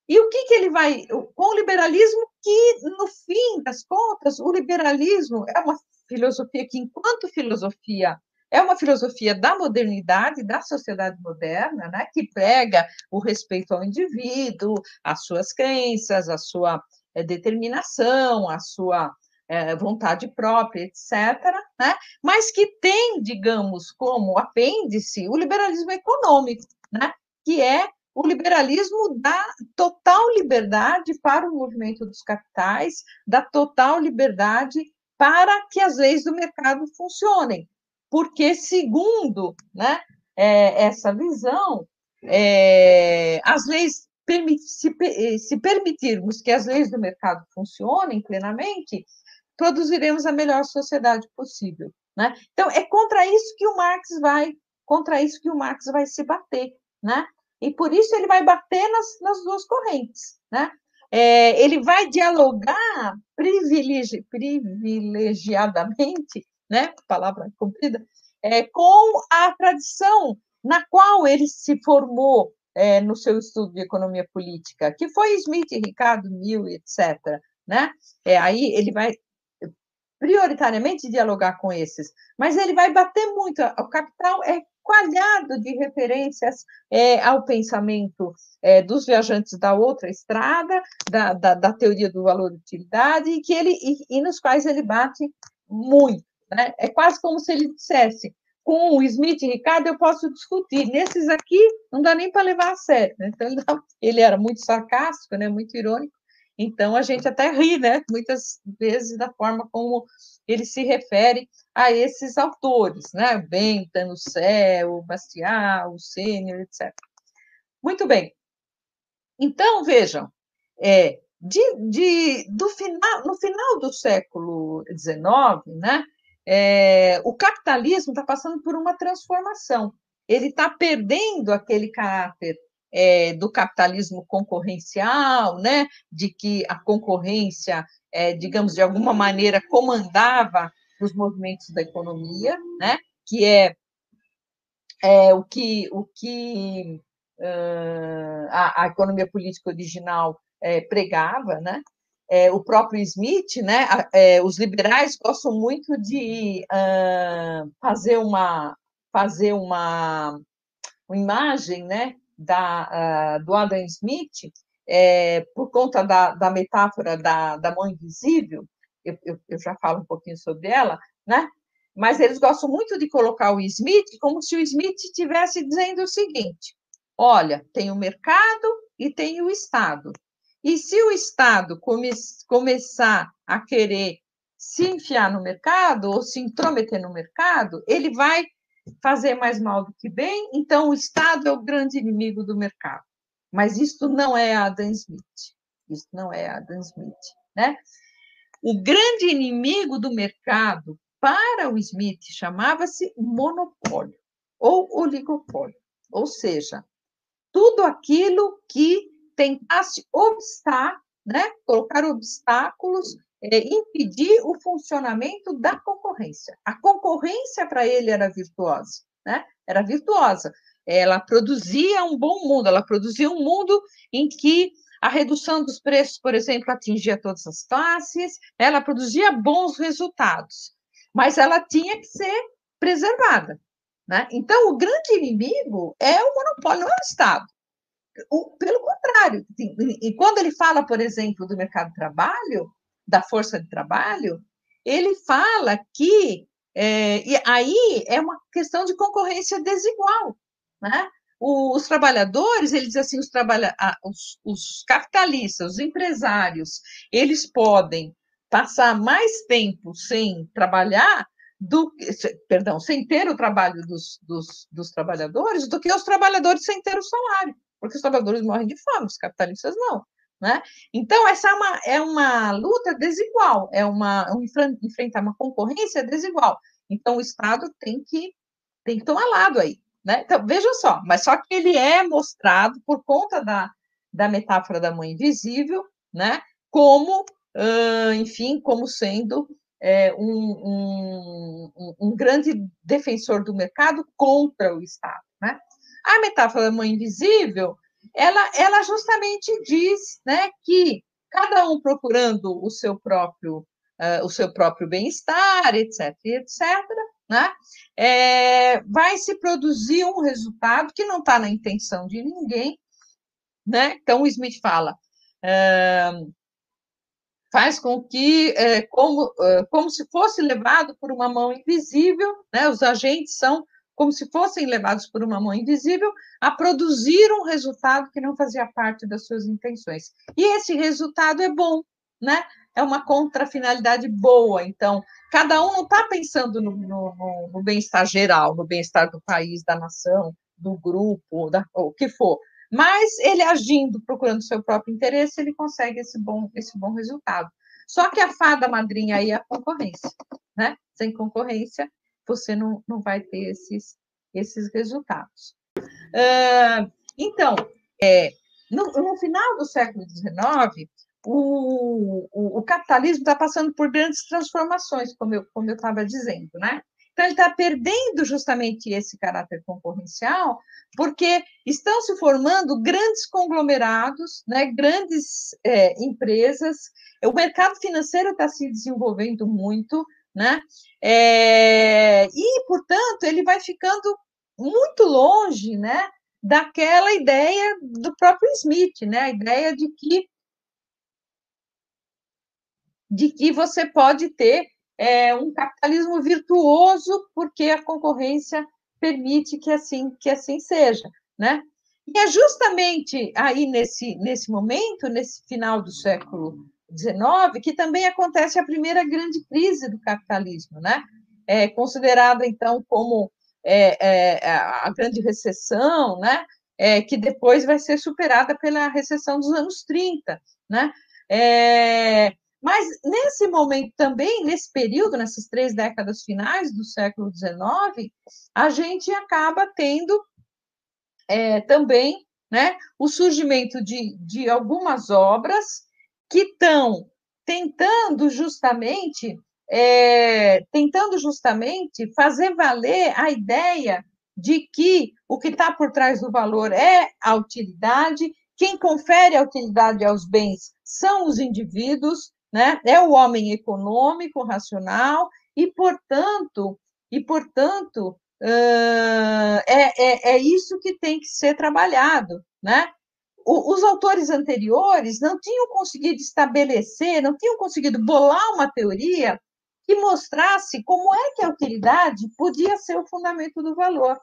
E o que, que ele vai. Com o liberalismo, que, no fim das contas, o liberalismo é uma filosofia que, enquanto filosofia, é uma filosofia da modernidade, da sociedade moderna, né, que prega o respeito ao indivíduo, às suas crenças, a sua é, determinação, a sua é, vontade própria, etc., né? mas que tem, digamos, como apêndice o liberalismo econômico, né? que é o liberalismo da total liberdade para o movimento dos capitais, da total liberdade para que as leis do mercado funcionem. Porque, segundo né, é, essa visão, é, as leis se, se permitirmos que as leis do mercado funcionem plenamente, produziremos a melhor sociedade possível. Né? Então, é contra isso que o Marx vai, contra isso que o Marx vai se bater, né? E por isso ele vai bater nas, nas duas correntes, né? É, ele vai dialogar privilegi, privilegiadamente, né? Palavra comprida, é, com a tradição na qual ele se formou é, no seu estudo de economia política, que foi Smith, Ricardo, Mill, etc. Né? É, aí ele vai prioritariamente dialogar com esses, mas ele vai bater muito. O capital é coalhado de referências é, ao pensamento é, dos viajantes da outra estrada, da, da, da, teoria do valor utilidade, e, que ele, e, e nos quais ele bate muito. Né? É quase como se ele dissesse: com o Smith e Ricardo eu posso discutir, nesses aqui não dá nem para levar a sério. Né? Então, ele era muito sarcástico, né? muito irônico, então, a gente até ri, né, muitas vezes, da forma como ele se refere a esses autores, né, Benta no céu, Bastiat, o Sênior, etc. Muito bem. Então, vejam, é, de, de, do final, no final do século XIX, né, é, o capitalismo está passando por uma transformação. Ele está perdendo aquele caráter é, do capitalismo concorrencial, né, de que a concorrência, é, digamos, de alguma maneira comandava os movimentos da economia, né, que é, é o que, o que uh, a, a, economia política original é, pregava, né, o próprio Smith, né, os liberais gostam muito de uh, fazer uma fazer uma, uma imagem, né, da, uh, do Adam Smith, é, por conta da, da metáfora da, da mão invisível, eu, eu, eu, já falo um pouquinho sobre ela, né? mas eles gostam muito de colocar o Smith como se o Smith estivesse dizendo o seguinte: olha, tem o mercado e tem o Estado. E se o Estado come, começar a querer se enfiar no mercado ou se intrometer no mercado, ele vai fazer mais mal do que bem, então o Estado é o grande inimigo do mercado. Mas isto não é Adam Smith. Isso não é Adam Smith, né? O grande inimigo do mercado para o Smith chamava-se monopólio ou oligopólio, ou seja, tudo aquilo que tentasse obstar, né, colocar obstáculos é, impedir o funcionamento da concorrência. A concorrência para ele era virtuosa, né? Era virtuosa. ela produzia um bom mundo, ela produzia um mundo em que a redução dos preços, por exemplo, atingia todas as classes, ela produzia bons resultados, mas ela tinha que ser preservada. Né? Então, o grande inimigo é o monopólio, não é o Estado. O, pelo contrário, e quando ele fala, por exemplo, do mercado de trabalho, da força de trabalho, ele fala que é, e aí é uma questão de concorrência desigual. Né? Os trabalhadores, eles assim, os, trabalha, os, os capitalistas, os empresários, eles podem passar mais tempo sem trabalhar do perdão, sem ter o trabalho dos, dos, dos, trabalhadores do que os trabalhadores sem ter o salário, porque os trabalhadores morrem de fome, os capitalistas não. Né? Então, essa é uma, é uma luta desigual, é uma um, enfrentar uma concorrência desigual. Então, o Estado tem que, tem que tomar lado aí. Né? Então, veja só, mas só que ele é mostrado por conta da, da metáfora da mãe invisível, né? como, uh, enfim, como sendo é, um, um, um, grande defensor do mercado contra o Estado. Né? A metáfora da mãe invisível, ela, ela justamente diz né, que cada um procurando o seu próprio uh, o seu próprio bem-estar, etc, etc, né? É, vai se produzir um resultado que não está na intenção de ninguém, né? Então o Smith fala, uh, faz com que, uh, como, como se fosse levado por uma mão invisível, né? Os agentes são como se fossem levados por uma mão invisível a produzir um resultado que não fazia parte das suas intenções. E esse resultado é bom, né? é uma contrafinalidade boa. Então, cada um não está pensando no, no, no bem-estar geral, no bem-estar do país, da nação, do grupo, da, o que for. Mas ele agindo, procurando seu próprio interesse, ele consegue esse bom, esse bom resultado. Só que a fada madrinha aí é a concorrência. Né? Sem concorrência, você não, não vai ter esses, esses resultados. Uh, então, é, no, no, final do século XIX, o, o, o capitalismo está passando por grandes transformações, como eu como estava dizendo, né? Então ele está perdendo justamente esse caráter concorrencial, porque estão se formando grandes conglomerados, né? Grandes é, empresas. O mercado financeiro está se desenvolvendo muito, né? É, e portanto ele vai ficando muito longe, né? Daquela ideia do próprio Smith, né? A ideia de que de que você pode ter é, um capitalismo virtuoso, porque a concorrência permite que assim, que assim seja, né? E é justamente aí nesse, nesse momento, nesse final do século XIX, que também acontece a primeira grande crise do capitalismo, né? É considerada, então, como é, é, a grande recessão, né? É, que depois vai ser superada pela recessão dos anos 30, né? É, mas nesse momento também, nesse período, nessas três décadas finais do século XIX, a gente acaba tendo é, também né, o surgimento de, de algumas obras que estão tentando justamente é, tentando justamente fazer valer a ideia de que o que está por trás do valor é a utilidade, quem confere a utilidade aos bens são os indivíduos, né? É o homem econômico, racional, e, portanto, e, portanto uh, é, é, é isso que tem que ser trabalhado, né? Os autores anteriores não tinham conseguido estabelecer, não tinham conseguido bolar uma teoria que mostrasse como é que a utilidade podia ser o fundamento do valor.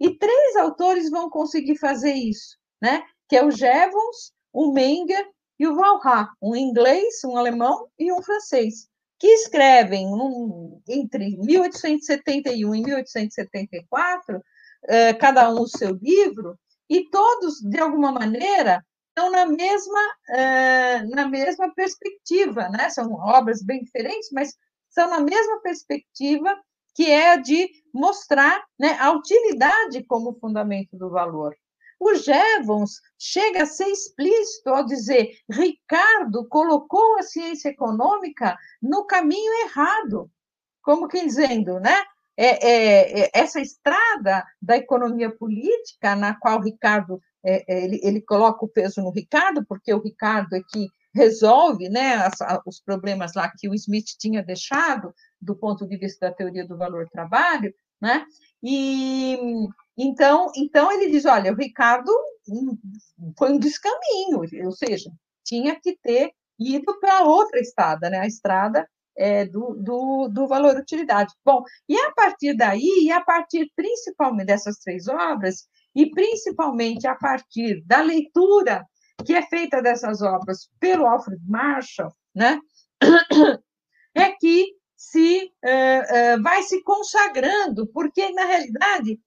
E três autores vão conseguir fazer isso, né? Que é o Jevons, o Menger e o Valra, um inglês, um alemão e um francês, que escrevem entre 1871 e 1874, eh, cada um o seu livro, e todos, de alguma maneira, estão na mesma, eh, na mesma perspectiva, né? São obras bem diferentes, mas são na mesma perspectiva que é a de mostrar né, a utilidade como fundamento do valor. O Jevons chega a ser explícito ao dizer: Ricardo colocou a ciência econômica no caminho errado, como quem dizendo, né? É, é, é, essa estrada da economia política, na qual Ricardo é, é, ele, ele coloca o peso no Ricardo, porque o Ricardo é que resolve né, as, os problemas lá que o Smith tinha deixado, do ponto de vista da teoria do valor-trabalho, né? E então, então ele diz: olha, o Ricardo foi um descaminho, ou seja, tinha que ter ido para outra estrada, né? A estrada é, do, do, do valor-utilidade. Bom, e a partir daí, e a partir principalmente dessas três obras, e principalmente a partir da leitura que é feita dessas obras pelo Alfred Marshall, né, é que se uh, uh, vai se consagrando, porque na realidade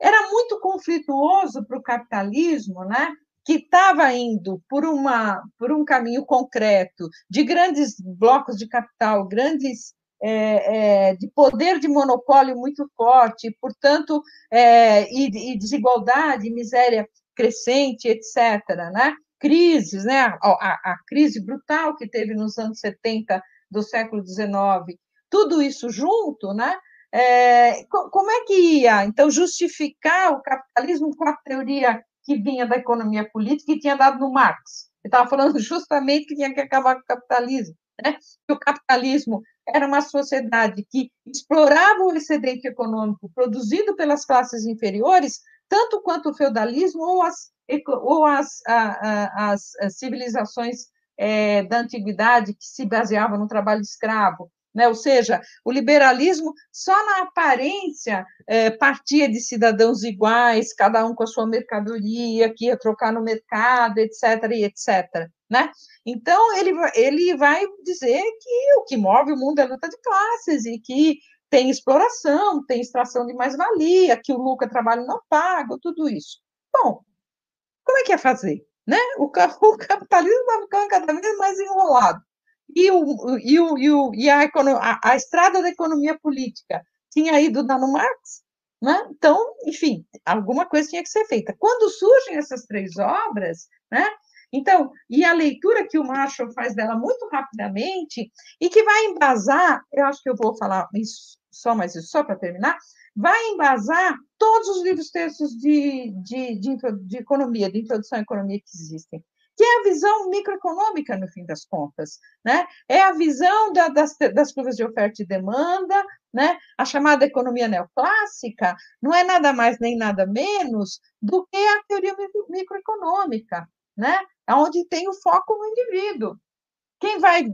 era muito conflituoso para o capitalismo, né, que estava indo por uma por um caminho concreto de grandes blocos de capital, grandes é, é, de poder de monopólio muito forte, portanto, é, e, e, desigualdade, miséria crescente, etc. Né? Crises, né? A, a, a, crise brutal que teve nos anos 70 do século XIX, tudo isso junto, né? É, como é que ia, então, justificar o capitalismo com a teoria que vinha da economia política e tinha dado no Marx? Ele estava falando justamente que tinha que acabar com o capitalismo, né? que o capitalismo era uma sociedade que explorava o excedente econômico produzido pelas classes inferiores, tanto quanto o feudalismo ou as, ou as, as, as civilizações é, da antiguidade que se baseavam no trabalho escravo. Né? Ou seja, o liberalismo só na aparência é, partia de cidadãos iguais, cada um com a sua mercadoria, que ia trocar no mercado, etc., e etc. Né? Então, ele, ele vai dizer que o que move o mundo é a luta de classes e que tem exploração, tem extração de mais-valia, que o lucro é trabalho não pago, tudo isso. Bom, como é que é fazer? Né? O, o capitalismo está ficando cada vez mais enrolado. E, o, e, o, e, o, e a, a, a estrada da economia política tinha ido dar no Marx, né? Então, enfim, alguma coisa tinha que ser feita. Quando surgem essas três obras, né? Então, e a leitura que o Marshall faz dela muito rapidamente, e que vai embasar, eu acho que eu vou falar isso, só mais isso, só para terminar, vai embasar todos os livros textos de, de, de, de economia, de introdução à economia que existem que é a visão microeconômica, no fim das contas. Né? É a visão da, das, das curvas de oferta e demanda, né? a chamada economia neoclássica, não é nada mais nem nada menos do que a teoria microeconômica né? onde tem o foco no indivíduo. Quem vai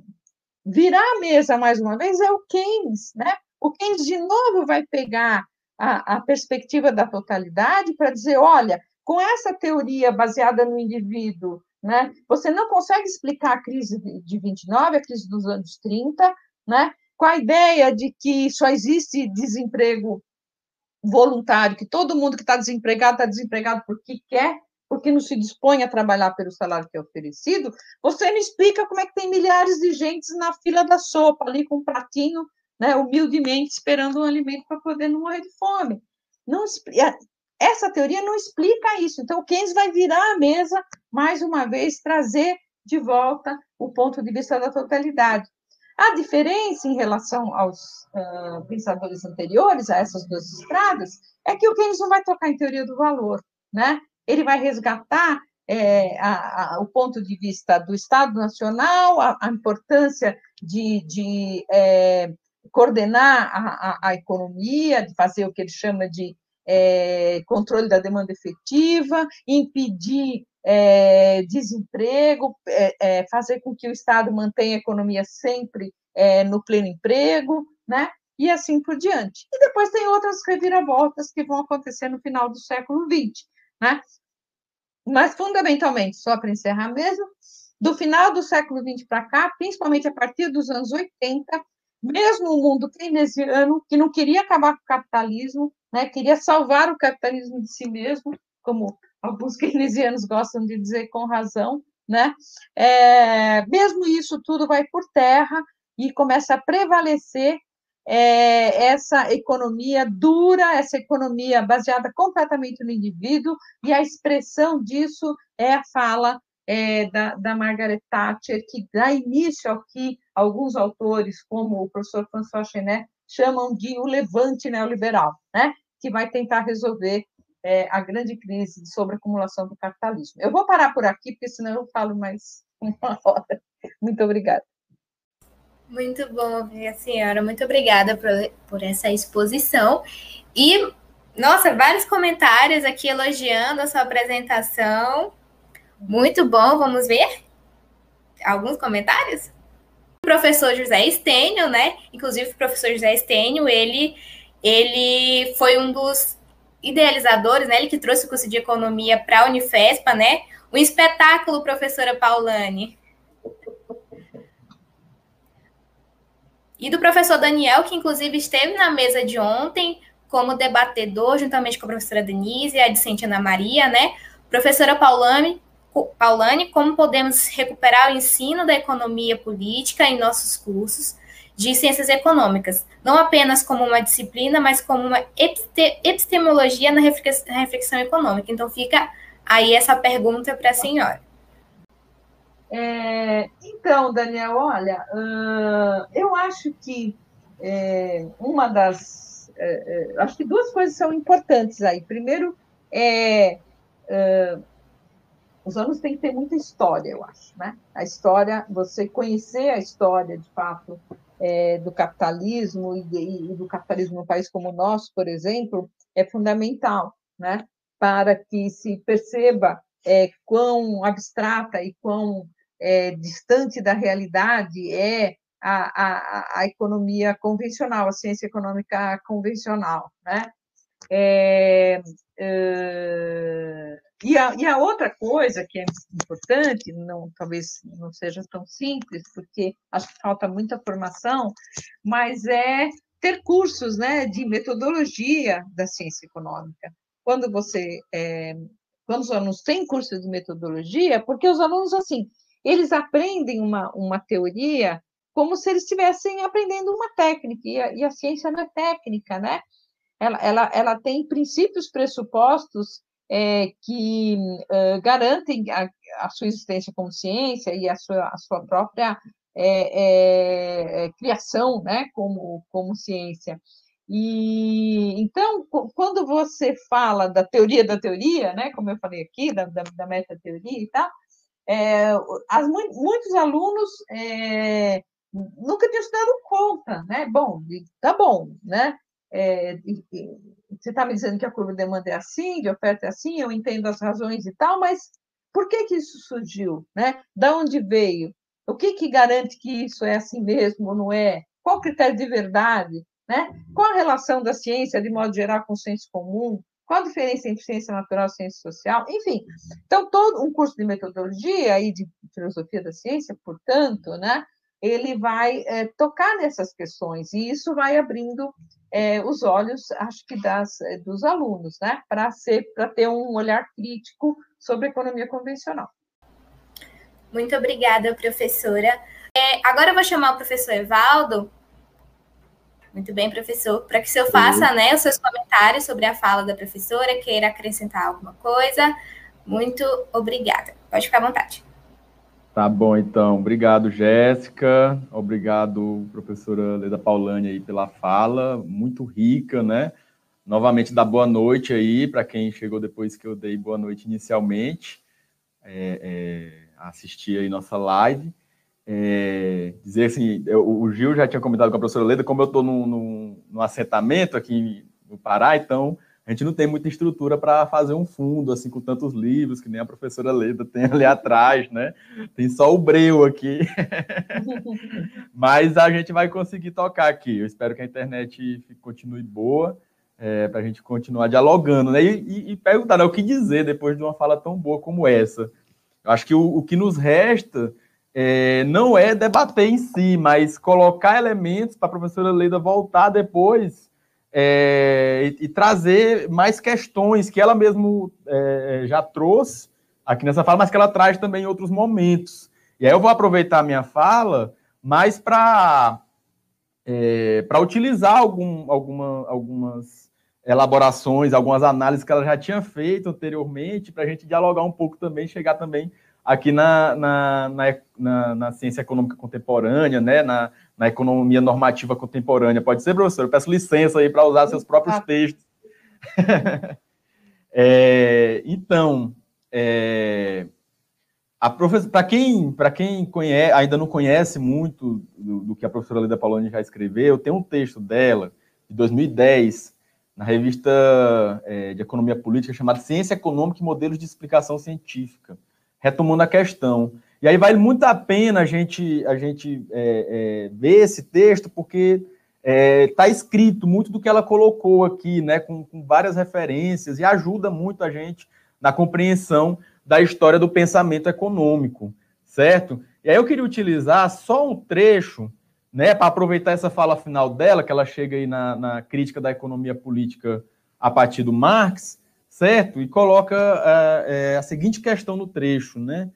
virar a mesa mais uma vez é o Keynes, né? O Keynes de novo vai pegar a, a perspectiva da totalidade para dizer, olha, com essa teoria baseada no indivíduo, né? Você não consegue explicar a crise de 29, a crise dos anos 30, né? Com a ideia de que só existe desemprego voluntário, que todo mundo que está desempregado está desempregado porque quer, porque não se dispõe a trabalhar pelo salário que é oferecido, você me explica como é que tem milhares de gente na fila da sopa, ali com um pratinho, né, humildemente esperando um alimento para poder não morrer de fome. Não, essa teoria não explica isso. Então, o Keynes vai virar a mesa, mais uma vez, trazer de volta o ponto de vista da totalidade. A diferença em relação aos uh, pensadores anteriores, a essas duas estradas, é que o Keynes não vai tocar em teoria do valor, né? ele vai resgatar é, a, a, o ponto de vista do Estado Nacional, a, a importância de, de é, coordenar a, economia, de fazer o que ele chama de é, controle da demanda efetiva, impedir é, desemprego, é, é, fazer com que o Estado mantenha a economia sempre no pleno emprego, né? e assim por diante. E depois tem outras reviravoltas que vão acontecer no final do século XX. Né? Mas, fundamentalmente, só para encerrar mesmo, do final do século XX para cá, principalmente a partir dos anos 80, mesmo o mundo keynesiano, que não queria acabar com o capitalismo, né, queria salvar o capitalismo de si mesmo, como alguns keynesianos gostam de dizer com razão, né? É, mesmo isso tudo vai por terra e começa a prevalecer é, essa economia dura, essa economia baseada completamente no indivíduo, e a expressão disso é a fala é, da, da, Margaret Thatcher, que dá início ao que alguns autores, como o professor François Chenet, chamam de o levante neoliberal, né? que vai tentar resolver é, a grande crise sobre a acumulação do capitalismo. Eu vou parar por aqui, porque senão eu falo mais uma hora. Muito obrigada. Muito bom ouvir a senhora. Muito obrigada por, por essa exposição. E, nossa, vários comentários aqui elogiando a sua apresentação. Muito bom, vamos ver alguns comentários? Professor José Estênio, né? Inclusive, o professor José Estênio, ele, ele foi um dos idealizadores, né? Ele que trouxe o curso de economia para a Unifespa, né? O espetáculo, professora Paulane. E do professor Daniel, que inclusive esteve na mesa de ontem como debatedor, juntamente com a professora Denise e a discente Ana Maria, né? Professora Paulane, Paulane, como podemos recuperar o ensino da economia política em nossos cursos de ciências econômicas, não apenas como uma disciplina, mas como uma epistemologia na reflexão econômica. Então, fica aí essa pergunta para a senhora. É, então, Daniel, olha, eu acho que é, uma das. É, é, acho que duas coisas são importantes aí. Primeiro, é, os alunos têm que ter muita história, eu acho, né? A história, você conhecer a história, de fato, é, do capitalismo e, e do capitalismo no país como o nosso, por exemplo, é fundamental, né? Para que se perceba é, quão abstrata e quão é, distante da realidade é a, a, a, economia convencional, a ciência econômica convencional, né? É, é, e, a, e, a, outra coisa que é importante, não, talvez não seja tão simples, porque acho que falta muita formação, mas é ter cursos né, de metodologia da ciência econômica. Quando você, é, quando os alunos têm curso de metodologia, porque os alunos assim, eles aprendem uma, uma teoria como se eles estivessem aprendendo uma técnica, e a, e a ciência não é técnica, né? Ela, ela, ela tem princípios pressupostos é, que uh, garantem a, a, sua existência como ciência e a sua, a sua própria é, é, criação né, como, como ciência. E então, quando você fala da teoria da teoria, né, como eu falei aqui, da, da, da metateoria e tal, é, as, muitos alunos é, nunca tinham se dado conta, né? Bom, tá bom, né? É, você está me dizendo que a curva de demanda é assim, de oferta é assim, eu entendo as razões e tal, mas por que que isso surgiu, né? Da onde veio? O que que garante que isso é assim mesmo ou não é? Qual o critério de verdade, né? Qual a relação da ciência, de modo geral, com o senso comum? Qual a diferença entre ciência natural e ciência social? Enfim, então, todo um curso de metodologia e de filosofia da ciência, portanto, né, ele vai é, tocar nessas questões, e isso vai abrindo é, os olhos, acho que, das, eh, dos alunos, né, para ter um olhar crítico sobre a economia convencional. Muito obrigada, professora. É, agora eu vou chamar o professor Evaldo muito bem, professor. Para que o senhor faça né, os seus comentários sobre a fala da professora, queira acrescentar alguma coisa, muito obrigada. Pode ficar à vontade. Tá bom, então. Obrigado, Jéssica. Obrigado, professora Leda Paulani, aí, pela fala, muito rica, né? Novamente, dar boa noite aí para quem chegou depois que eu dei boa noite inicialmente, é, é, assistir aí nossa live. É, dizer assim, eu, o Gil já tinha comentado com a professora Leda, como eu estou num, num, assentamento aqui no Pará, então a gente não tem muita estrutura para fazer um fundo, assim, com tantos livros, que nem a professora Leda tem ali atrás, né? Tem só o breu aqui. Mas a gente vai conseguir tocar aqui. Eu espero que a internet continue boa, é, para a gente continuar dialogando, né? E, e, e perguntar né, o que dizer depois de uma fala tão boa como essa. Eu acho que o, o que nos resta é, não é debater em si, mas colocar elementos para a professora Leida voltar depois é, e, e, trazer mais questões que ela mesmo é, já trouxe aqui nessa fala, mas que ela traz também em outros momentos. E aí eu vou aproveitar a minha fala mais para é, para utilizar algum, alguma, algumas elaborações, algumas análises que ela já tinha feito anteriormente, para a gente dialogar um pouco também, chegar também aqui na, na, na, na, na ciência econômica contemporânea, né, na, na economia normativa contemporânea. Pode ser, professor? Eu peço licença aí para usar seus próprios textos. é, então, é, para quem, quem conhece, ainda não conhece muito do, do, que a professora Leda Pauloni já escreveu, tem um texto dela, de 2010, na revista é, de Economia Política, chamada Ciência Econômica e Modelos de Explicação Científica, retomando a questão. E aí vale muito a pena a gente, a gente é, é, ver esse texto, porque está é, escrito muito do que ela colocou aqui, né, com, com várias referências, e ajuda muito a gente na compreensão da história do pensamento econômico, certo? E aí eu queria utilizar só um trecho né, para aproveitar essa fala final dela, que ela chega aí na, na, crítica da economia política a partir do Marx, certo? E coloca é, é, a seguinte questão no trecho, né?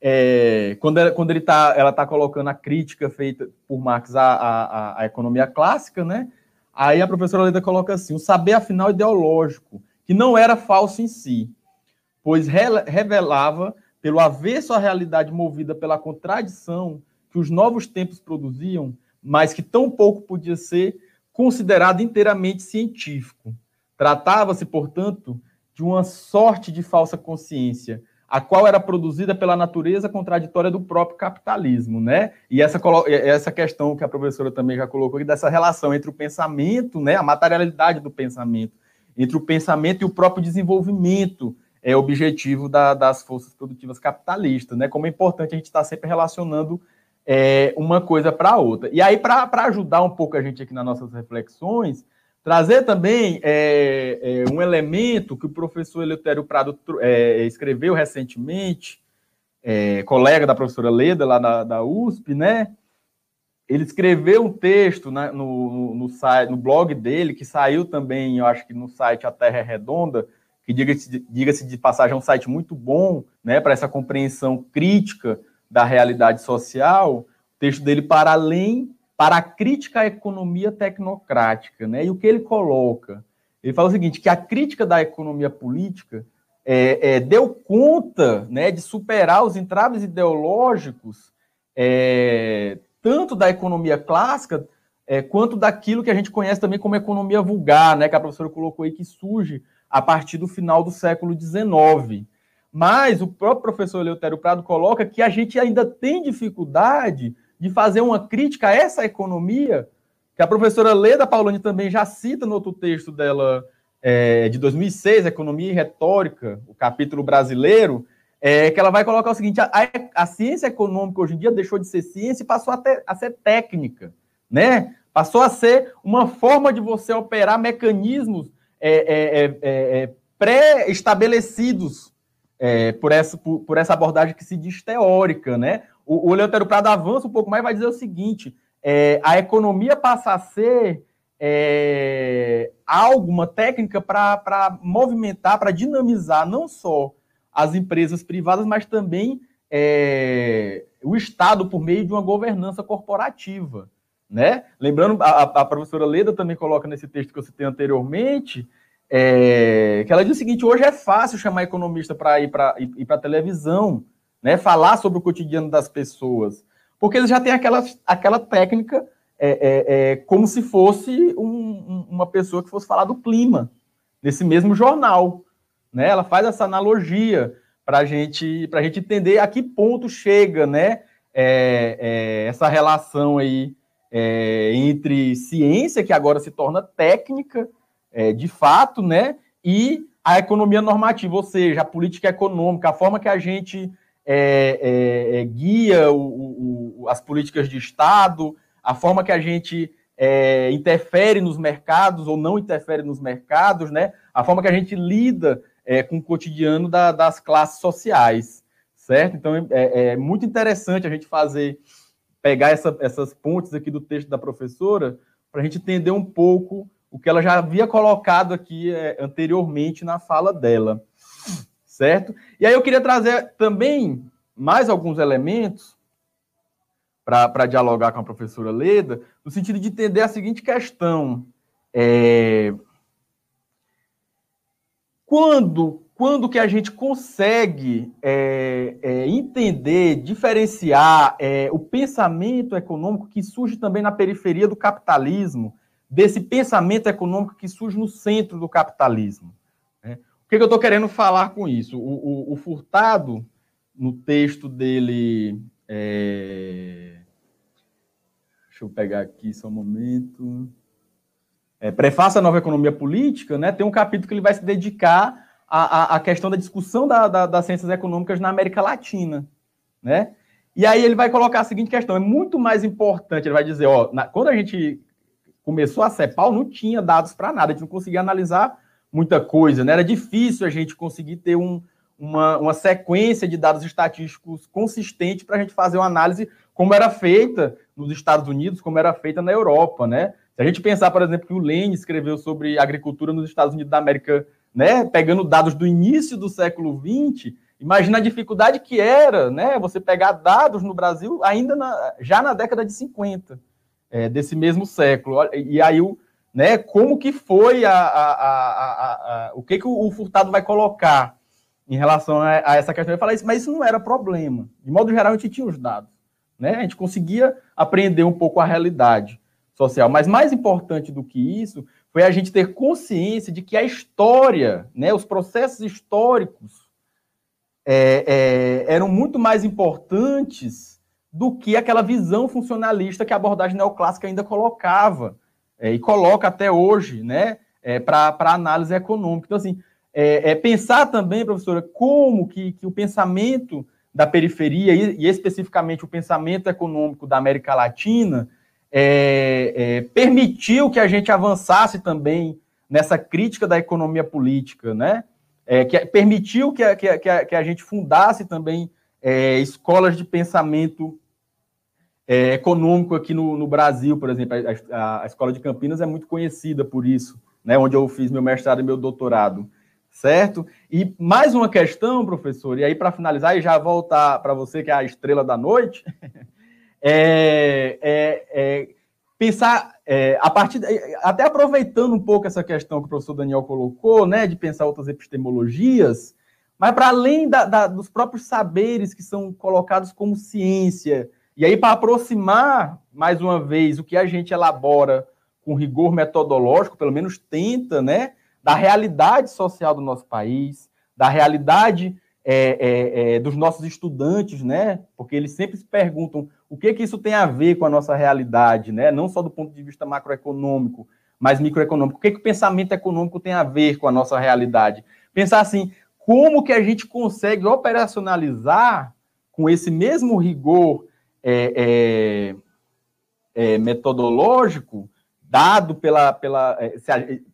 É, quando ela, quando ele tá, ela está colocando a crítica feita por Marx à, à, à, economia clássica, né? Aí a professora Leda coloca assim: o saber afinal ideológico, que não era falso em si, pois revelava, pelo avesso à realidade movida pela contradição que os novos tempos produziam, mas que tão pouco podia ser considerado inteiramente científico. Tratava-se, portanto, de uma sorte de falsa consciência, a qual era produzida pela natureza contraditória do próprio capitalismo, né? E essa, essa questão que a professora também já colocou aqui, dessa relação entre o pensamento, né, a materialidade do pensamento, entre o pensamento e o próprio desenvolvimento é objetivo da, das forças produtivas capitalistas, né? Como é importante a gente estar sempre relacionando é, uma coisa para outra. E aí, para ajudar um pouco a gente aqui nas nossas reflexões, trazer também é, é, um elemento que o professor Eleutério Prado é, escreveu recentemente, é, colega da professora Leda, lá da, da USP, né? Ele escreveu um texto né, no, no, no, site, no blog dele, que saiu também, eu acho que no site A Terra é Redonda, que diga-se diga de passagem é um site muito bom né, para essa compreensão crítica da realidade social, o texto dele para além, para a crítica à economia tecnocrática, né? E o que ele coloca? Ele fala o seguinte, que a crítica da economia política é, é, deu conta né, de superar os entraves ideológicos é, tanto da economia clássica é, quanto daquilo que a gente conhece também como economia vulgar, né, que a professora colocou aí, que surge a partir do final do século XIX. Mas o próprio professor Eleutério Prado coloca que a gente ainda tem dificuldade de fazer uma crítica a essa economia, que a professora Leda Paulani também já cita no outro texto dela, é, de 2006, Economia e Retórica, o capítulo brasileiro, é, que ela vai colocar o seguinte: a, a, ciência econômica hoje em dia deixou de ser ciência e passou a, ter, a ser técnica, né? Passou a ser uma forma de você operar mecanismos é, é, é, é pré-estabelecidos é, por, essa, por, por, essa abordagem que se diz teórica, né? O, o Prado avança um pouco mais e vai dizer o seguinte: é, a economia passa a ser é, algo, uma técnica para movimentar, para dinamizar não só as empresas privadas, mas também é, o Estado por meio de uma governança corporativa. Né? Lembrando, a, a professora Leda também coloca nesse texto que eu citei anteriormente, é, que ela diz o seguinte: hoje é fácil chamar economista para ir para para televisão, né, falar sobre o cotidiano das pessoas, porque eles já têm aquela, aquela técnica é, é, é como se fosse um, uma pessoa que fosse falar do clima nesse mesmo jornal, né? Ela faz essa analogia para gente para gente entender a que ponto chega, né? É, é, essa relação aí entre ciência que agora se torna técnica é, de fato, né? E a economia normativa, ou seja, a política econômica, a forma que a gente é, é, é guia o, o, as políticas de Estado, a forma que a gente é, interfere nos mercados ou não interfere nos mercados, né? A forma que a gente lida é, com o cotidiano da, das classes sociais, certo? Então é, muito interessante a gente fazer, pegar essa, essas pontes aqui do texto da professora para a gente entender um pouco o que ela já havia colocado aqui anteriormente na fala dela, certo? E aí eu queria trazer também mais alguns elementos para dialogar com a professora Leda, no sentido de entender a seguinte questão. É, quando, quando que a gente consegue é, é, entender, diferenciar é, o pensamento econômico que surge também na periferia do capitalismo, desse pensamento econômico que surge no centro do capitalismo. O que, que eu estou querendo falar com isso? O, o, o, Furtado, no texto dele. É, deixa eu pegar aqui só um momento. É, Prefácio à Nova Economia Política, né, tem um capítulo que ele vai se dedicar a, a, questão da discussão da, da, das ciências econômicas na América Latina, né? E aí ele vai colocar a seguinte questão: é muito mais importante. Ele vai dizer, ó, na, quando a gente começou a CEPAL, não tinha dados para nada, a gente não conseguia analisar muita coisa, né? Era difícil a gente conseguir ter um, uma, uma sequência de dados estatísticos consistente para a gente fazer uma análise como era feita nos Estados Unidos, como era feita na Europa, né? Se a gente pensar, por exemplo, que o Lane escreveu sobre agricultura nos Estados Unidos da América né, pegando dados do início do século XX, imagina a dificuldade que era, né, você pegar dados no Brasil ainda na, já na década de 50 é, desse mesmo século. E aí, o, né, como que foi a, a, a, a o que, que o, o, Furtado vai colocar em relação a, essa questão? Fala isso, mas isso não era problema. De modo geral, a gente tinha os dados, né? A gente conseguia aprender um pouco a realidade social. Mas mais importante do que isso foi a gente ter consciência de que a história, né, os processos históricos é, é, eram muito mais importantes do que aquela visão funcionalista que a abordagem neoclássica ainda colocava é, e coloca até hoje, né, é, para análise econômica. Então, assim, é, é, pensar também, professora, como que, que o pensamento da periferia e, e especificamente o pensamento econômico da América Latina é, é, permitiu que a gente avançasse também nessa crítica da economia política, né? É, que permitiu que a, que, a, que a, gente fundasse também escolas de pensamento é, econômico aqui no, no, Brasil, por exemplo. A, a, Escola de Campinas é muito conhecida por isso, né? Onde eu fiz meu mestrado e meu doutorado, certo? E mais uma questão, professor, e aí para finalizar e já voltar para você, que é a estrela da noite. é, é, é pensar é, a partir até aproveitando um pouco essa questão que o professor Daniel colocou, né, de pensar outras epistemologias, mas para além da, da, dos próprios saberes que são colocados como ciência, e aí para aproximar mais uma vez o que a gente elabora com rigor metodológico, pelo menos tenta, né, da realidade social do nosso país, da realidade é, é, é, dos nossos estudantes, né? Porque eles sempre se perguntam o que que isso tem a ver com a nossa realidade, né? Não só do ponto de vista macroeconômico, mas microeconômico. O que que o pensamento econômico tem a ver com a nossa realidade? Pensar assim, como que a gente consegue operacionalizar com esse mesmo rigor é, é, é metodológico dado pela, pela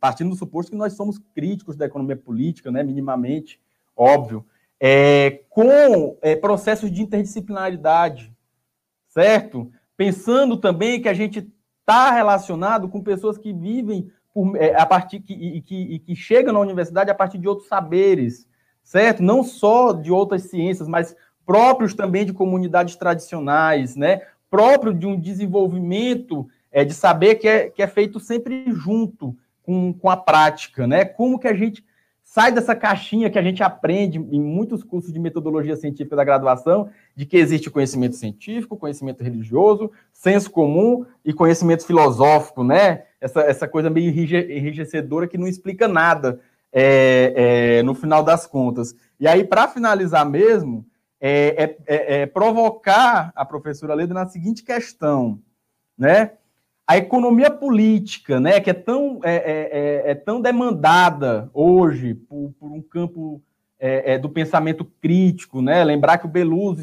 partindo do suposto que nós somos críticos da economia política, né? Minimamente, óbvio é, com é, processos de interdisciplinaridade, certo? Pensando também que a gente está relacionado com pessoas que vivem por, é, a partir que, e, que, e que chegam na universidade a partir de outros saberes, certo? Não só de outras ciências, mas próprios também de comunidades tradicionais, né? Próprio de um desenvolvimento é, de saber que é, que é feito sempre junto com, com a prática, né? Como que a gente sai dessa caixinha que a gente aprende em muitos cursos de metodologia científica da graduação, de que existe conhecimento científico, conhecimento religioso, senso comum e conhecimento filosófico, né? Essa, essa coisa meio enrijecedora que não explica nada é, é, no final das contas. E aí, para finalizar mesmo, é, é, é, é provocar a professora Leda na seguinte questão, né? a economia política, né, que é tão, é, é, é, é tão demandada hoje por, por um campo do pensamento crítico, né, lembrar que o Beluso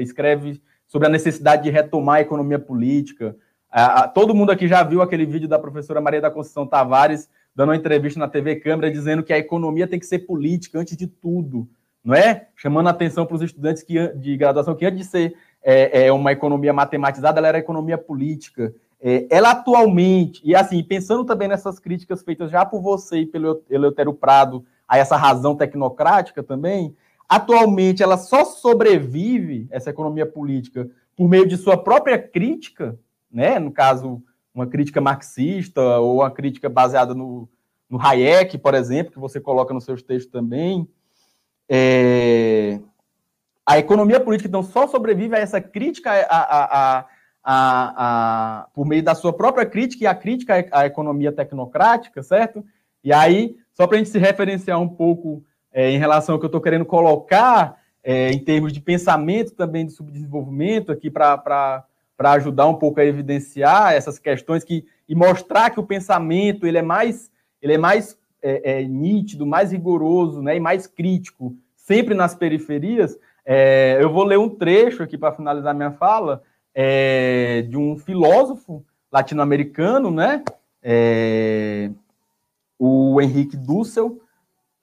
escreve sobre a necessidade de retomar a economia política. A, a, todo mundo aqui já viu aquele vídeo da professora Maria da Conceição Tavares dando uma entrevista na TV Câmara dizendo que a economia tem que ser política antes de tudo, não é? Chamando a atenção para os estudantes que, de graduação que antes de ser é, uma economia matematizada, ela era economia política. É, ela atualmente, e assim, pensando também nessas críticas feitas já por você e pelo Eleutério Prado, a essa razão tecnocrática também, atualmente ela só sobrevive, essa economia política, por meio de sua própria crítica, né? no caso, uma crítica marxista ou uma crítica baseada no, no Hayek, por exemplo, que você coloca nos seus textos também, é, a economia política então só sobrevive a essa crítica a, a, a, por meio da sua própria crítica e a crítica à economia tecnocrática, certo? E aí, só para a gente se referenciar um pouco é, em relação ao que eu estou querendo colocar é, em termos de pensamento também de subdesenvolvimento aqui para ajudar um pouco a evidenciar essas questões que, e mostrar que o pensamento ele é mais, ele é mais é, é, nítido, mais rigoroso né, e mais crítico, sempre nas periferias. É, eu vou ler um trecho aqui para finalizar minha fala é, de um filósofo latino-americano, né, é, o Henrique Dussel,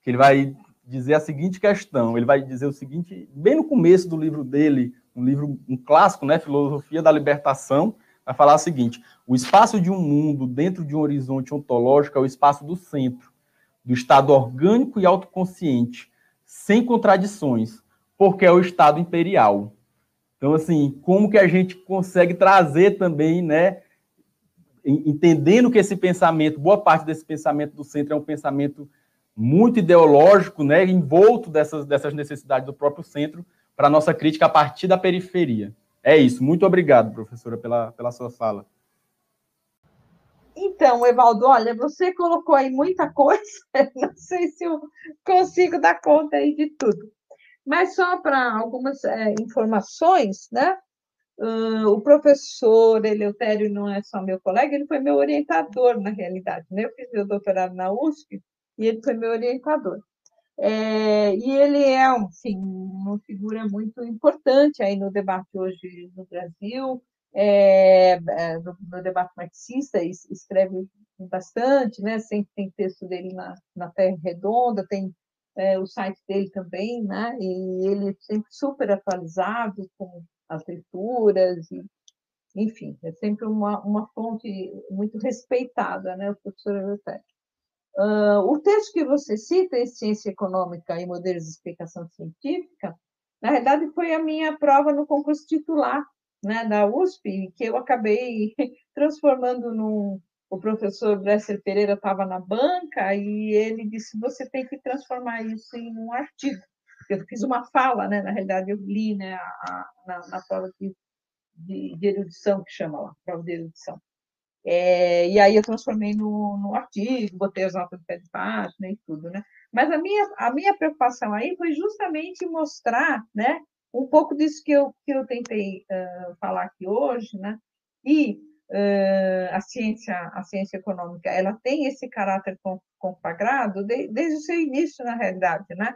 que ele vai dizer a seguinte questão, ele vai dizer o seguinte, bem no começo do livro dele, um livro, um clássico, né, Filosofia da Libertação, vai falar o seguinte, o espaço de um mundo dentro de um horizonte ontológico é o espaço do centro, do estado orgânico e autoconsciente, sem contradições, porque é o estado imperial. Então, assim, como que a gente consegue trazer também, né, entendendo que esse pensamento, boa parte desse pensamento do centro é um pensamento muito ideológico, né, envolto dessas, dessas necessidades do próprio centro, para a nossa crítica a partir da periferia. É isso. Muito obrigado, professora, pela, pela sua fala. Então, Evaldo, olha, você colocou aí muita coisa, não sei se eu consigo dar conta aí de tudo. Mas só para algumas é, informações, né? Uh, o professor Eleutério não é só meu colega, ele foi meu orientador, na realidade. Né? Eu fiz meu doutorado na USP e ele foi meu orientador. É, e ele é, enfim, uma figura muito importante aí no debate hoje no Brasil, é, é no, no, debate marxista, escreve bastante, né? sempre tem texto dele na, na Terra Redonda, tem é, o site dele também, né? e ele é sempre super atualizado com as leituras, e, enfim, é sempre uma, uma fonte muito respeitada, né? o professor Eleutério. Uh, o texto que você cita, em Ciência Econômica e Modelos de Explicação Científica, na verdade foi a minha prova no concurso titular né, da USP, que eu acabei transformando num. O professor Bresser Pereira estava na banca e ele disse: você tem que transformar isso em um artigo. Eu fiz uma fala, né, na realidade, eu li né, a, na, na prova de, de, de erudição, que chama lá, prova de erudição. É, e aí eu transformei no, no, artigo, botei as notas de pé de página e tudo, né? Mas a minha, a minha preocupação aí foi justamente mostrar, né, um pouco disso que eu, que eu tentei uh, falar aqui hoje, né? E uh, a ciência, a ciência econômica, ela tem esse caráter consagrado de, desde o seu início, na realidade, né?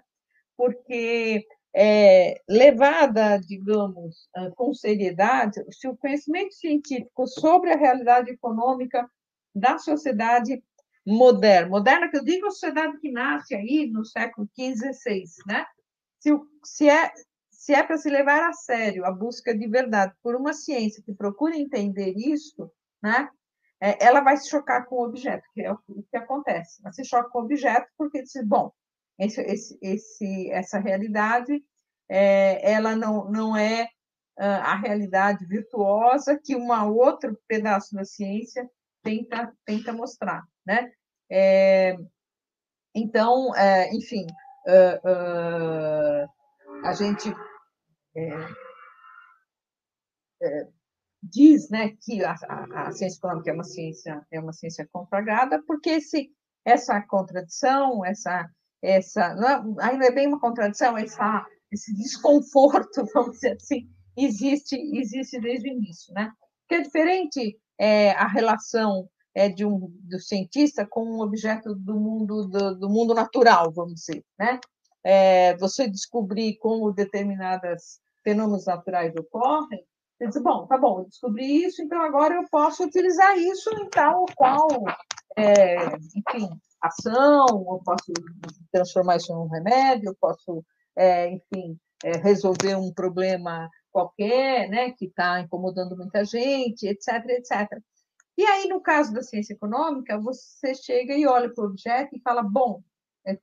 Porque é, levada, digamos, com seriedade, se o conhecimento científico sobre a realidade econômica da sociedade moderna, moderna que eu digo a sociedade que nasce aí no século XV, XVI, né? Se, se é se é para se levar a sério a busca de verdade por uma ciência que procura entender isso, né? É, ela vai se chocar com o objeto, que é o que acontece. Ela se choca com o objeto porque diz, bom, esse, esse, esse, essa realidade é, ela não, não é a realidade virtuosa que um outro pedaço da ciência tenta, tenta mostrar. Né? É, então, é, enfim, uh, uh, a gente é, é, diz né, que a, a, a, ciência econômica é uma ciência, é uma ciência consagrada, porque esse, essa contradição, essa essa, não é, ainda é bem uma contradição, essa, esse desconforto, vamos dizer assim, existe, existe desde o início, né? Porque é diferente é, a relação é, de um do cientista com um objeto do mundo do, do mundo natural, vamos dizer, né? É, você descobrir como determinadas fenômenos naturais ocorrem, você diz, bom, tá bom, eu descobri isso, então agora eu posso utilizar isso em tal ou qual, é, enfim, ação, eu posso transformar isso num remédio, eu posso, é, enfim, é, resolver um problema qualquer, né, que está incomodando muita gente, etc, etc. E aí, no caso da ciência econômica, você chega e olha para o objeto e fala, bom,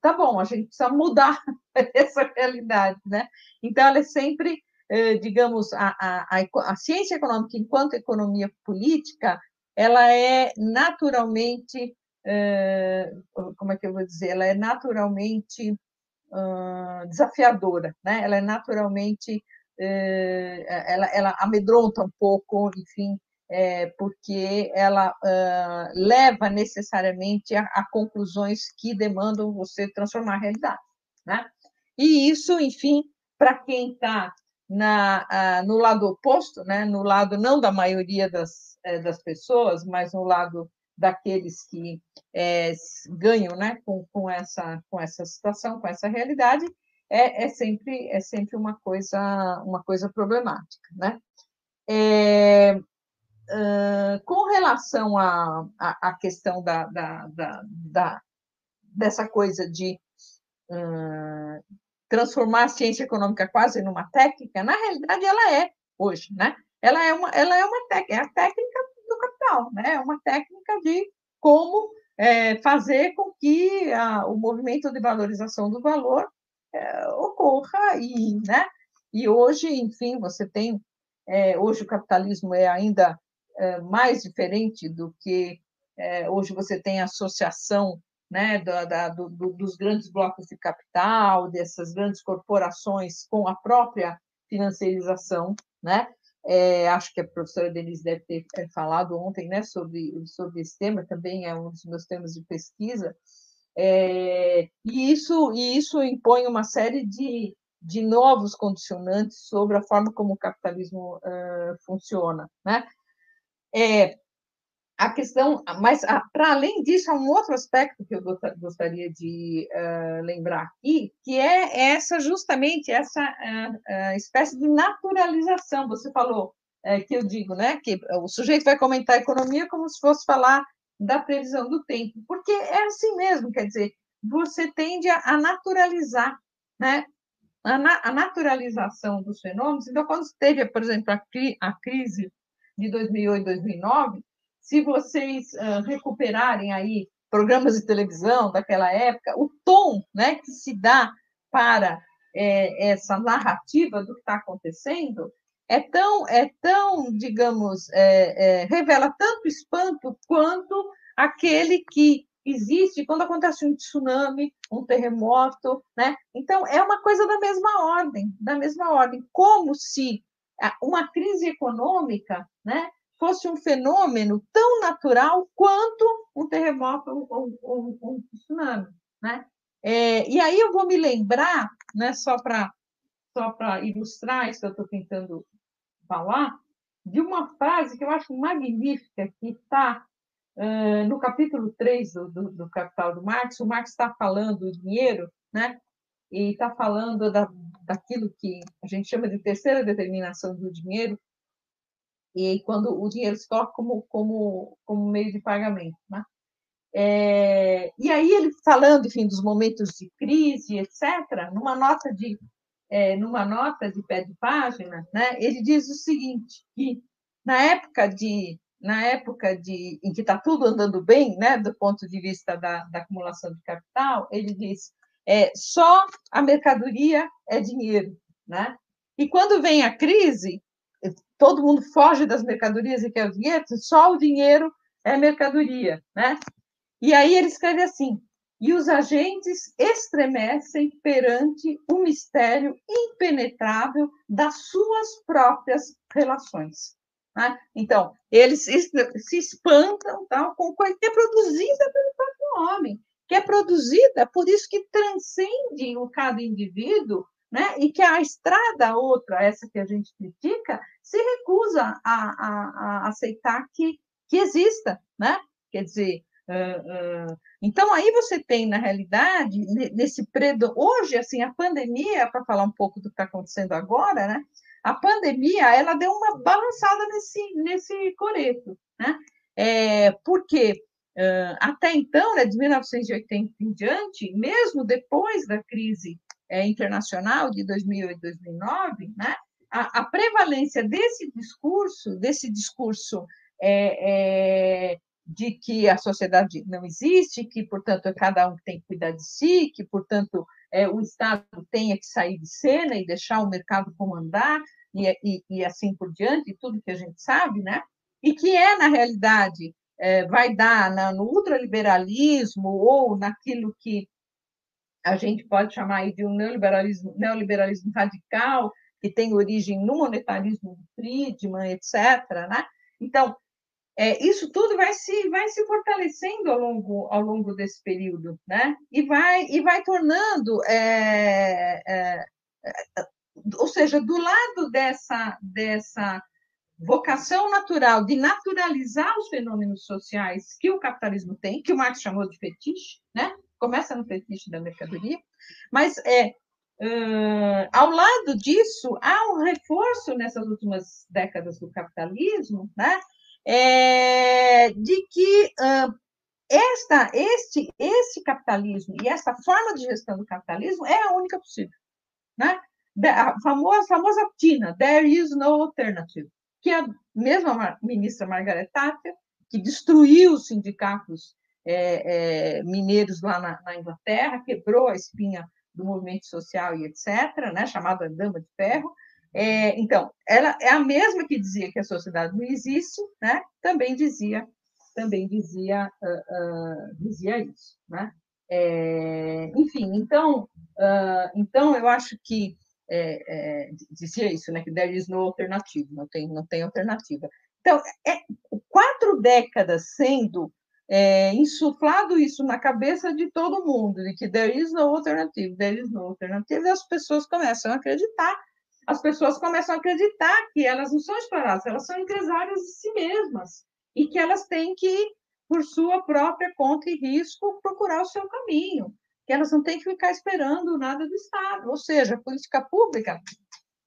tá bom, a gente precisa mudar essa realidade, né? Então, ela é sempre, é, digamos, a, a, a, a ciência econômica, enquanto economia política, ela é naturalmente como é que eu vou dizer, ela é naturalmente desafiadora, né? Ela é naturalmente, uh, ela, ela amedronta um pouco, enfim, é, porque ela uh, leva necessariamente a, a, conclusões que demandam você transformar a realidade, né? E isso, enfim, para quem está no lado oposto, né? No lado não da maioria das, é, das pessoas, mas no lado daqueles que é, ganham né, com, com, essa, com essa situação, com essa realidade, é, é, sempre, é sempre uma coisa, uma coisa problemática. Né? É, com relação à a, a, a, questão da, da, da, da, dessa coisa de uh, transformar a ciência econômica quase numa técnica, na realidade ela é hoje, né? Ela é uma, ela é uma técnica, é a técnica do capital, né? É uma técnica de como é, fazer com que a, o movimento de valorização do valor é, ocorra e, né? E hoje, enfim, você tem é, hoje o capitalismo é ainda mais diferente do que é, hoje você tem associação né, da, da, do, dos grandes blocos de capital, dessas grandes corporações com a própria financiarização, né? É, acho que a professora Denise deve ter falado ontem né, sobre, sobre esse tema, também é um dos meus temas de pesquisa. É, e, isso, e isso impõe uma série de, de novos condicionantes sobre a forma como o capitalismo uh, funciona. Né? É, a questão, mas para além disso, há um outro aspecto que eu gostaria de uh, lembrar aqui, que é essa justamente essa uh, uh, espécie de naturalização. Você falou que eu digo, né, que o sujeito vai comentar a economia como se fosse falar da previsão do tempo, porque é assim mesmo, quer dizer, você tende a, naturalizar, né, a, na, a, naturalização dos fenômenos. Então, quando teve, por exemplo, a, a crise de 2008, 2009 se vocês uh, recuperarem aí programas de televisão daquela época, o tom né, que se dá para é, essa narrativa do que está acontecendo é tão, é tão digamos, é, é, revela tanto espanto quanto aquele que existe quando acontece um tsunami, um terremoto, né? Então é uma coisa da mesma ordem, da mesma ordem, como se uma crise econômica, né, fosse um fenômeno tão natural quanto um terremoto ou, ou, ou um tsunami. Né? É, e aí eu vou me lembrar, né, só para só ilustrar isso que eu estou tentando falar, de uma frase que eu acho magnífica, que está uh, no capítulo 3 do, do, do, Capital do Marx. O Marx está falando do dinheiro, né? E está falando da, daquilo que a gente chama de terceira determinação do dinheiro, e quando o dinheiro se coloca como, como, como meio de pagamento. Né? É, e aí ele falando, enfim, dos momentos de crise, etc., numa nota de é, numa nota de pé de página, né, ele diz o seguinte, que na época de na época de em que está tudo andando bem, né, do ponto de vista da, da acumulação de capital, ele diz é, só a mercadoria é dinheiro, né? E quando vem a crise, todo mundo foge das mercadorias e quer o dinheiro, só o dinheiro é mercadoria, né? E aí ele escreve assim: e os agentes estremecem perante o mistério impenetrável das suas próprias relações. Né? Então, eles se espantam tal, com coisa que é produzida pelo próprio homem, que é produzida por isso que transcende o cada indivíduo né? e que a estrada outra, essa que a gente critica, se recusa a, a, a aceitar que, que exista. Né? Quer dizer, uh, uh, então aí você tem, na realidade, nesse predo... Hoje, assim, a pandemia, para falar um pouco do que está acontecendo agora, né? a pandemia ela deu uma balançada nesse, nesse coreto. Né? É, porque uh, até então, né, de 1980 em diante, mesmo depois da crise é, internacional de 2008 2009, né, a, a, prevalência desse discurso, desse discurso é, é, de que a sociedade não existe, que, portanto, é cada um tem que cuidar de si, que, portanto, o Estado tenha que sair de cena e deixar o mercado comandar, e, e, e assim por diante, tudo que a gente sabe, né? e que é, na realidade, é, vai dar na, no ultraliberalismo ou naquilo que a gente pode chamar de um neoliberalismo, neoliberalismo radical, que tem origem no monetarismo de Friedman, etc. Né? Então, é, isso tudo vai se, vai se fortalecendo ao longo, ao longo desse período, né? E vai, e vai tornando, é, é, é ou seja, do lado dessa, dessa vocação natural de naturalizar os fenômenos sociais que o capitalismo tem, que o Marx chamou de fetiche, né? Começa no fetiche da mercadoria, mas é uh, ao lado disso há um reforço nessas últimas décadas do capitalismo, né? É, de que uh, esta, este, esse capitalismo e essa forma de gestão do capitalismo é a única possível, né? A famosa, famosa TINA, There is no alternative que a mesma ministra Margaret Thatcher, que destruiu os sindicatos é, é, mineiros lá na, na, Inglaterra, quebrou a espinha do movimento social e etc., né, chamada Dama de Ferro. É, então, ela é a mesma que dizia que a sociedade não existe, né, também dizia também dizia uh, uh, dizia isso, né? É, enfim, então, uh, então eu acho que é, é, dizia isso, né, que there is no alternative, não tem, não tem alternativa. Então, é, quatro décadas sendo é, insuflado isso na cabeça de todo mundo, de que there is no alternative, there is no alternative, e as pessoas começam a acreditar, as pessoas começam a acreditar que elas não são exploradas, elas são empresárias de si mesmas, e que elas têm que, por sua própria conta e risco, procurar o seu caminho que elas não têm que ficar esperando nada do Estado, ou seja, a política pública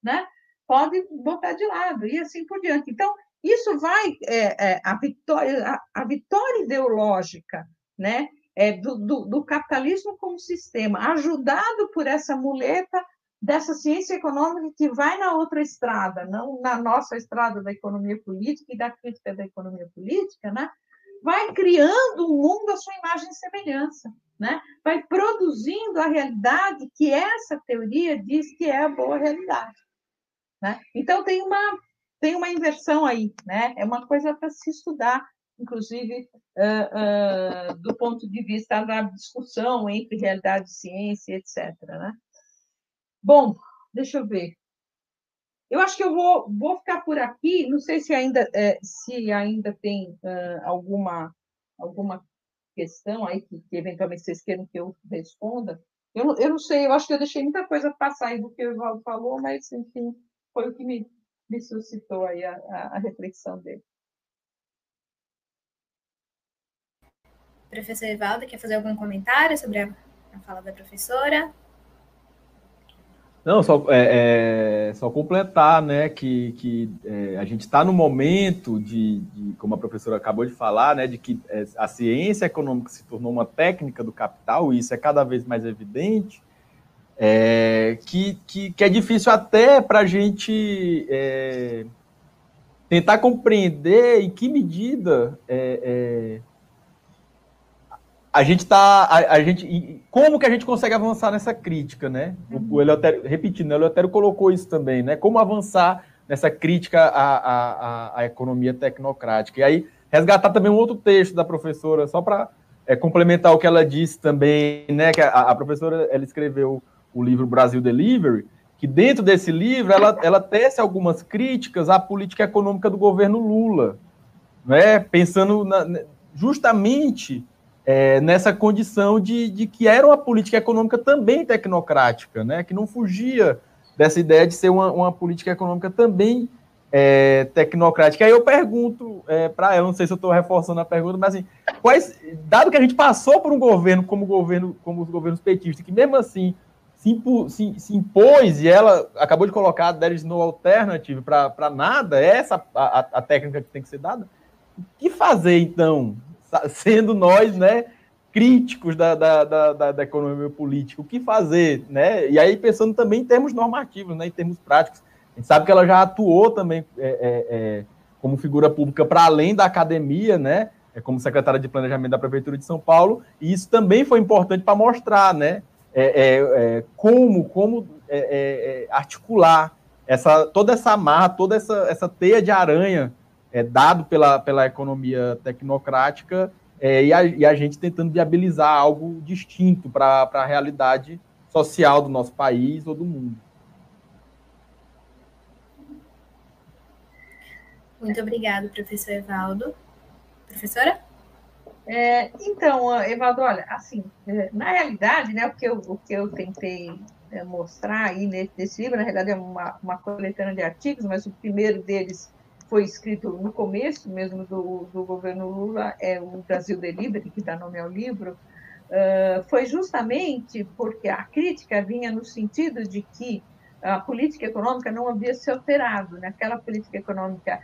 né, pode botar de lado, e assim por diante. Então, isso vai, é, é, a, vitória, a, a, vitória ideológica né, é, do, do, do capitalismo como sistema, ajudado por essa muleta dessa ciência econômica que vai na outra estrada, não na nossa estrada da economia política e da crítica da economia política, né? vai criando um mundo à sua imagem e semelhança né? vai produzindo a realidade que essa teoria diz que é a boa realidade. Né? Então, tem uma, tem uma inversão aí, né? é uma coisa para se estudar, inclusive uh, uh, do ponto de vista da discussão entre realidade e ciência, etc. Né? Bom, deixa eu ver. Eu acho que eu vou, vou ficar por aqui. Não sei se ainda, é, se ainda tem uh, alguma, alguma questão aí que, que, eventualmente vocês queiram que eu responda. Eu eu não sei, eu acho que eu deixei muita coisa passar aí do que o Evaldo falou, mas, enfim, foi o que me, me suscitou aí a, a, a reflexão dele. Professor Evaldo, quer fazer algum comentário sobre a, a fala da professora? Não, só, é, é, só completar, né, que, que é, a gente está no momento de, de, como a professora acabou de falar, né, de que é, a ciência econômica se tornou uma técnica do capital, e isso é cada vez mais evidente, é, que, que, que, é difícil até para a gente é, tentar compreender em que medida a gente está. A, a, gente. Como que a gente consegue avançar nessa crítica, né? O, o Eleutério, repetindo, o Eleutério colocou isso também, né? Como avançar nessa crítica à, à, à economia tecnocrática. E aí, resgatar também um outro texto da professora, só para é, complementar o que ela disse também, né? Que a, a, professora ela escreveu o livro Brasil Delivery, que dentro desse livro ela, ela tece algumas críticas à política econômica do governo Lula, né? Pensando na, justamente é, nessa condição de, de, que era uma política econômica também tecnocrática, né? que não fugia dessa ideia de ser uma, uma política econômica também é, tecnocrática. Aí eu pergunto é, para ela, não sei se eu estou reforçando a pergunta, mas assim, quais, dado que a gente passou por um governo como governo, como os governos petistas, que mesmo assim se, impu, se, se impôs e ela acabou de colocar there is no alternative para nada, é essa a, a, técnica que tem que ser dada. O que fazer então sendo nós, né, críticos da, da, da, da, economia política, o que fazer, né? E aí pensando também em termos normativos, né, em termos práticos. A gente sabe que ela já atuou também é, é, é, como figura pública para além da academia, né? É, como secretária de planejamento da prefeitura de São Paulo, e isso também foi importante para mostrar, né? É, é, é, como como articular essa toda essa amarra, toda essa, essa teia de aranha é, dado pela, pela economia tecnocrática é, e, a, e, a, gente tentando viabilizar algo distinto para a realidade social do nosso país ou do mundo. Muito obrigada, professor Evaldo. Professora? É, então, Evaldo, olha, assim, é, na realidade, né, o que eu, o que eu tentei é, mostrar aí nesse, nesse, livro, na realidade é uma, uma coletânea de artigos, mas o primeiro deles foi escrito no começo mesmo do, do governo Lula, é o Brasil Delivery, que dá nome ao livro, uh, foi justamente porque a crítica vinha no sentido de que a política econômica não havia se alterado, né? aquela política econômica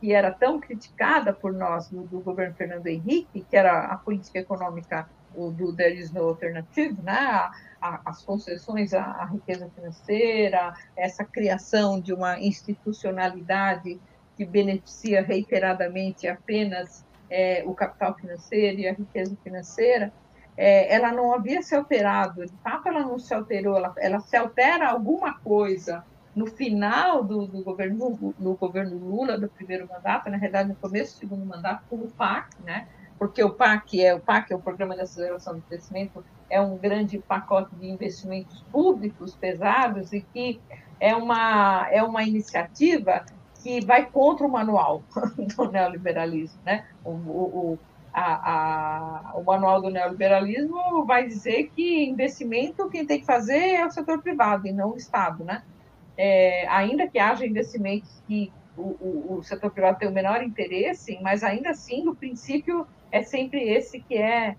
que era tão criticada por nós do, do governo Fernando Henrique, que era a política econômica do There is no alternative, né? A, as concessões à, à, riqueza financeira, essa criação de uma institucionalidade que beneficia reiteradamente apenas é, o capital financeiro e a riqueza financeira, é, ela não havia se alterado, de fato ela não se alterou, ela, ela se altera alguma coisa no final do, do, governo, do governo Lula, do primeiro mandato, na verdade no começo do segundo mandato, com o PAC, né? porque o PAC é o PAC é o Programa de Aceleração do Crescimento, é um grande pacote de investimentos públicos pesados e que é uma é uma iniciativa que vai contra o manual do neoliberalismo. Né? O, o, a, a, o manual do neoliberalismo vai dizer que investimento quem tem que fazer é o setor privado e não o Estado. Né? É, ainda que haja investimentos que o, o, o, setor privado tem o menor interesse, mas ainda assim, no princípio, é sempre esse que é,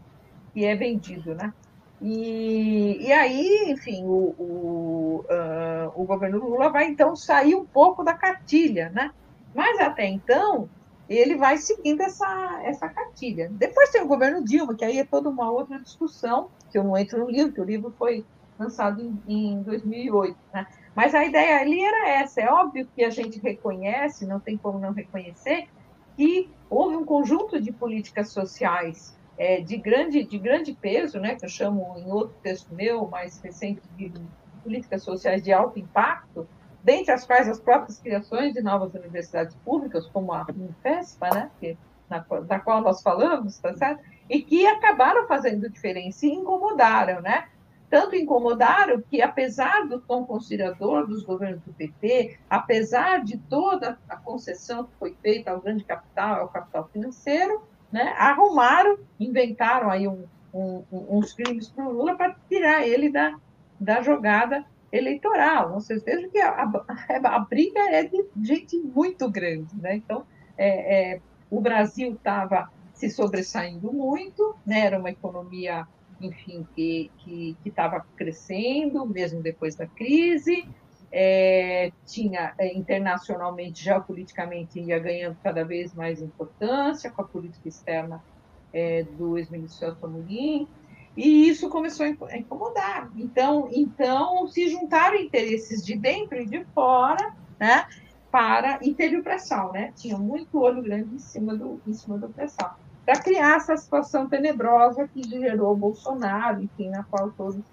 que é vendido. Né? E, e aí, enfim, o, o, uh, o governo Lula vai então sair um pouco da cartilha, né? Mas até então, ele vai seguindo essa, essa cartilha. Depois tem o governo Dilma, que aí é toda uma outra discussão, que eu não entro no livro, que o livro foi lançado em, em 2008, né? Mas a ideia ali era essa. É óbvio que a gente reconhece, não tem como não reconhecer, que houve um conjunto de políticas sociais é, de, grande, de grande peso, né, que eu chamo em outro texto meu, mais recente, de políticas sociais de alto impacto, dentre as quais as próprias criações de novas universidades públicas, como a Unifespa, né, que, na, da qual nós falamos, tá certo? e que acabaram fazendo diferença e incomodaram, né? Tanto incomodaram que, apesar do tom conciliador dos governos do PT, apesar de toda a concessão que foi feita ao grande capital, ao capital financeiro, né, arrumaram, inventaram aí um, um, uns crimes para o Lula para tirar ele da, da jogada eleitoral. Vocês vejam que a, a, a briga é de gente muito grande. Né? Então, é, é, o Brasil estava se sobressaindo muito, né? era uma economia, enfim, que estava crescendo, mesmo depois da crise, é, tinha é, internacionalmente, geopoliticamente, ia ganhando cada vez mais importância com a política externa é, do ex-ministro Celso Amorim, e isso começou a incomodar. Então, então se juntaram interesses de dentro e de fora, né, para e teve o pré-sal, né? Tinha muito olho grande em cima do em cima do pré-sal, para criar essa situação tenebrosa que gerou o Bolsonaro, enfim, na qual todos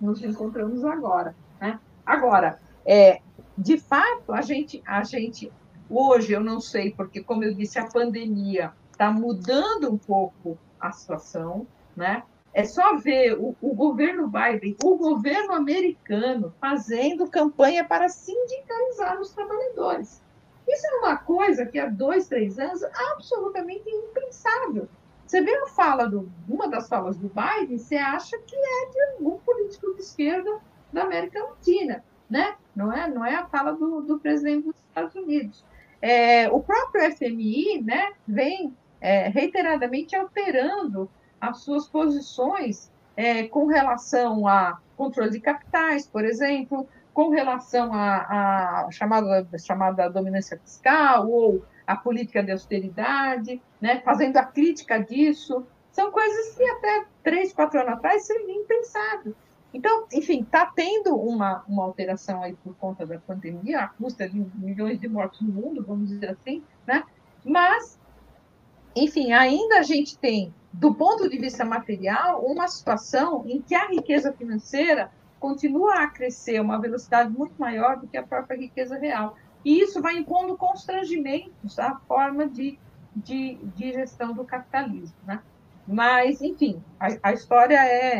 nos encontramos agora, né? Agora, é, de fato, a gente, a gente, hoje, eu não sei, porque, como eu disse, a pandemia está mudando um pouco a situação, né? É só ver o, o, governo Biden, o governo americano, fazendo campanha para sindicalizar os trabalhadores. Isso é uma coisa que há dois, três anos absolutamente impensável. Você vê a fala do, uma das falas do Biden, você acha que é de algum político de esquerda da América Latina né? Não é, não é a fala do, do presidente dos Estados Unidos. É, o próprio FMI, né, vem é, reiteradamente alterando as suas posições é, com relação a controle de capitais, por exemplo, com relação à chamada, chamada dominância fiscal ou a política de austeridade, né, fazendo a crítica disso. São coisas que até três, quatro anos atrás seriam impensáveis. Então, enfim, está tendo uma, uma alteração aí por conta da pandemia, a custa de milhões de mortos no mundo, vamos dizer assim, né? Mas, enfim, ainda a gente tem, do ponto de vista material, uma situação em que a riqueza financeira continua a crescer a uma velocidade muito maior do que a própria riqueza real. E isso vai impondo constrangimentos à forma de, de, de gestão do capitalismo, né? Mas, enfim, a, a história é,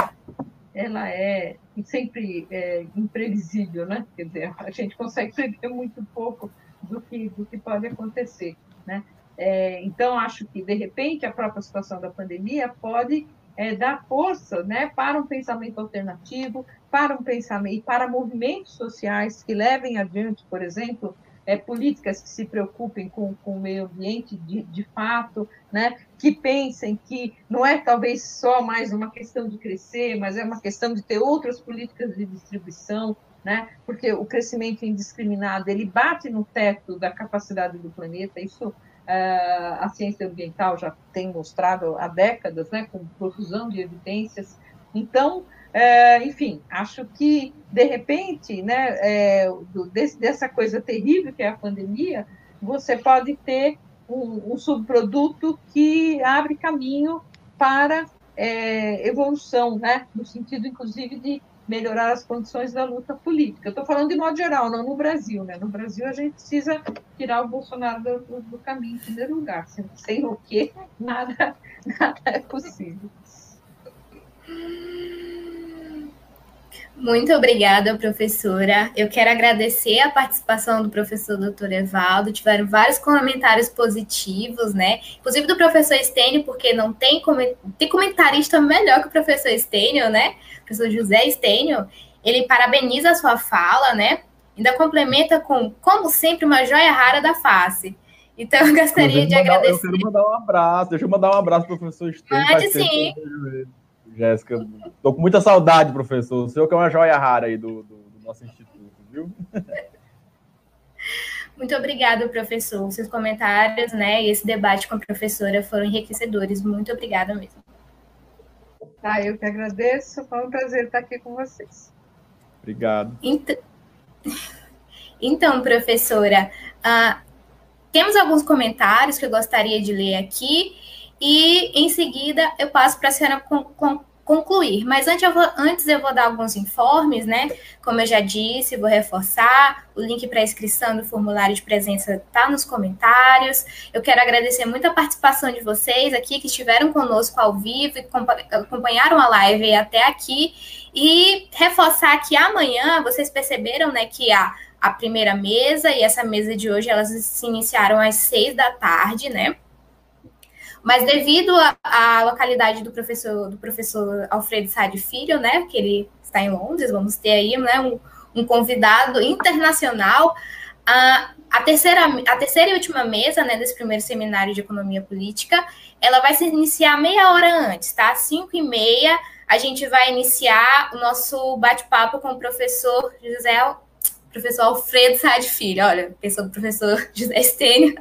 ela é sempre é, imprevisível, né? Quer dizer, a gente consegue prever muito pouco do que, do que pode acontecer, né? É, então, acho que, de repente, a própria situação da pandemia pode é, dar força né, para um pensamento alternativo, para um pensamento, para movimentos sociais que levem adiante, por exemplo, é, políticas que se preocupem com, com o meio ambiente de, de fato, né, que pensem que não é talvez só mais uma questão de crescer, mas é uma questão de ter outras políticas de distribuição, né, porque o crescimento indiscriminado ele bate no teto da capacidade do planeta, isso é, a ciência ambiental já tem mostrado há décadas, né, com profusão de evidências. Então, é, enfim, acho que, de repente, né, é, dessa coisa terrível que é a pandemia, você pode ter um, um subproduto que abre caminho para é, evolução, né, no sentido, inclusive, de melhorar as condições da luta política. Estou falando de modo geral, não no Brasil. Né? No Brasil, a gente precisa tirar o Bolsonaro do, do caminho, em primeiro lugar. Sem, sem o quê, nada, nada é possível. Muito obrigada, professora. Eu quero agradecer a participação do professor Dr. Evaldo. Tiveram vários comentários positivos, né? Inclusive do professor Estênio, porque não tem, tem comentarista melhor que o professor Estênio, né? O professor José Estênio. Ele parabeniza a sua fala, né? Ainda complementa com, como sempre, uma joia rara da face. Então, eu gostaria de mandar, agradecer. Eu quero mandar um abraço. Deixa eu mandar um abraço para o professor Estênio. Mande sim. Jéssica. Tô com muita saudade, professor. O senhor que é uma joia rara aí do, do, do nosso instituto, viu? Muito obrigada, professor. Seus comentários, né, e esse debate com a professora foram enriquecedores. Muito obrigada mesmo. Ah, eu que agradeço. Foi um prazer estar aqui com vocês. Obrigado. Então, então professora, uh, temos alguns comentários que eu gostaria de ler aqui e em seguida eu passo para a senhora con con concluir. Mas antes eu, vou, antes eu vou dar alguns informes, né? Como eu já disse, vou reforçar, o link para inscrição do formulário de presença está nos comentários. Eu quero agradecer muito a participação de vocês aqui que estiveram conosco ao vivo e acompanharam a live até aqui. E reforçar que amanhã, vocês perceberam, né, que a, a primeira mesa e essa mesa de hoje, elas se iniciaram às seis da tarde, né? Mas devido à localidade do professor, do professor Alfredo Sade Filho, né, que ele está em Londres, vamos ter aí né, um, um convidado internacional. A, a, terceira, a terceira e última mesa né, desse primeiro seminário de economia política, ela vai se iniciar meia hora antes, tá? Cinco e meia, a gente vai iniciar o nosso bate-papo com o professor José, professor Alfredo Sade Filho. Olha, pensou do professor José Estênio.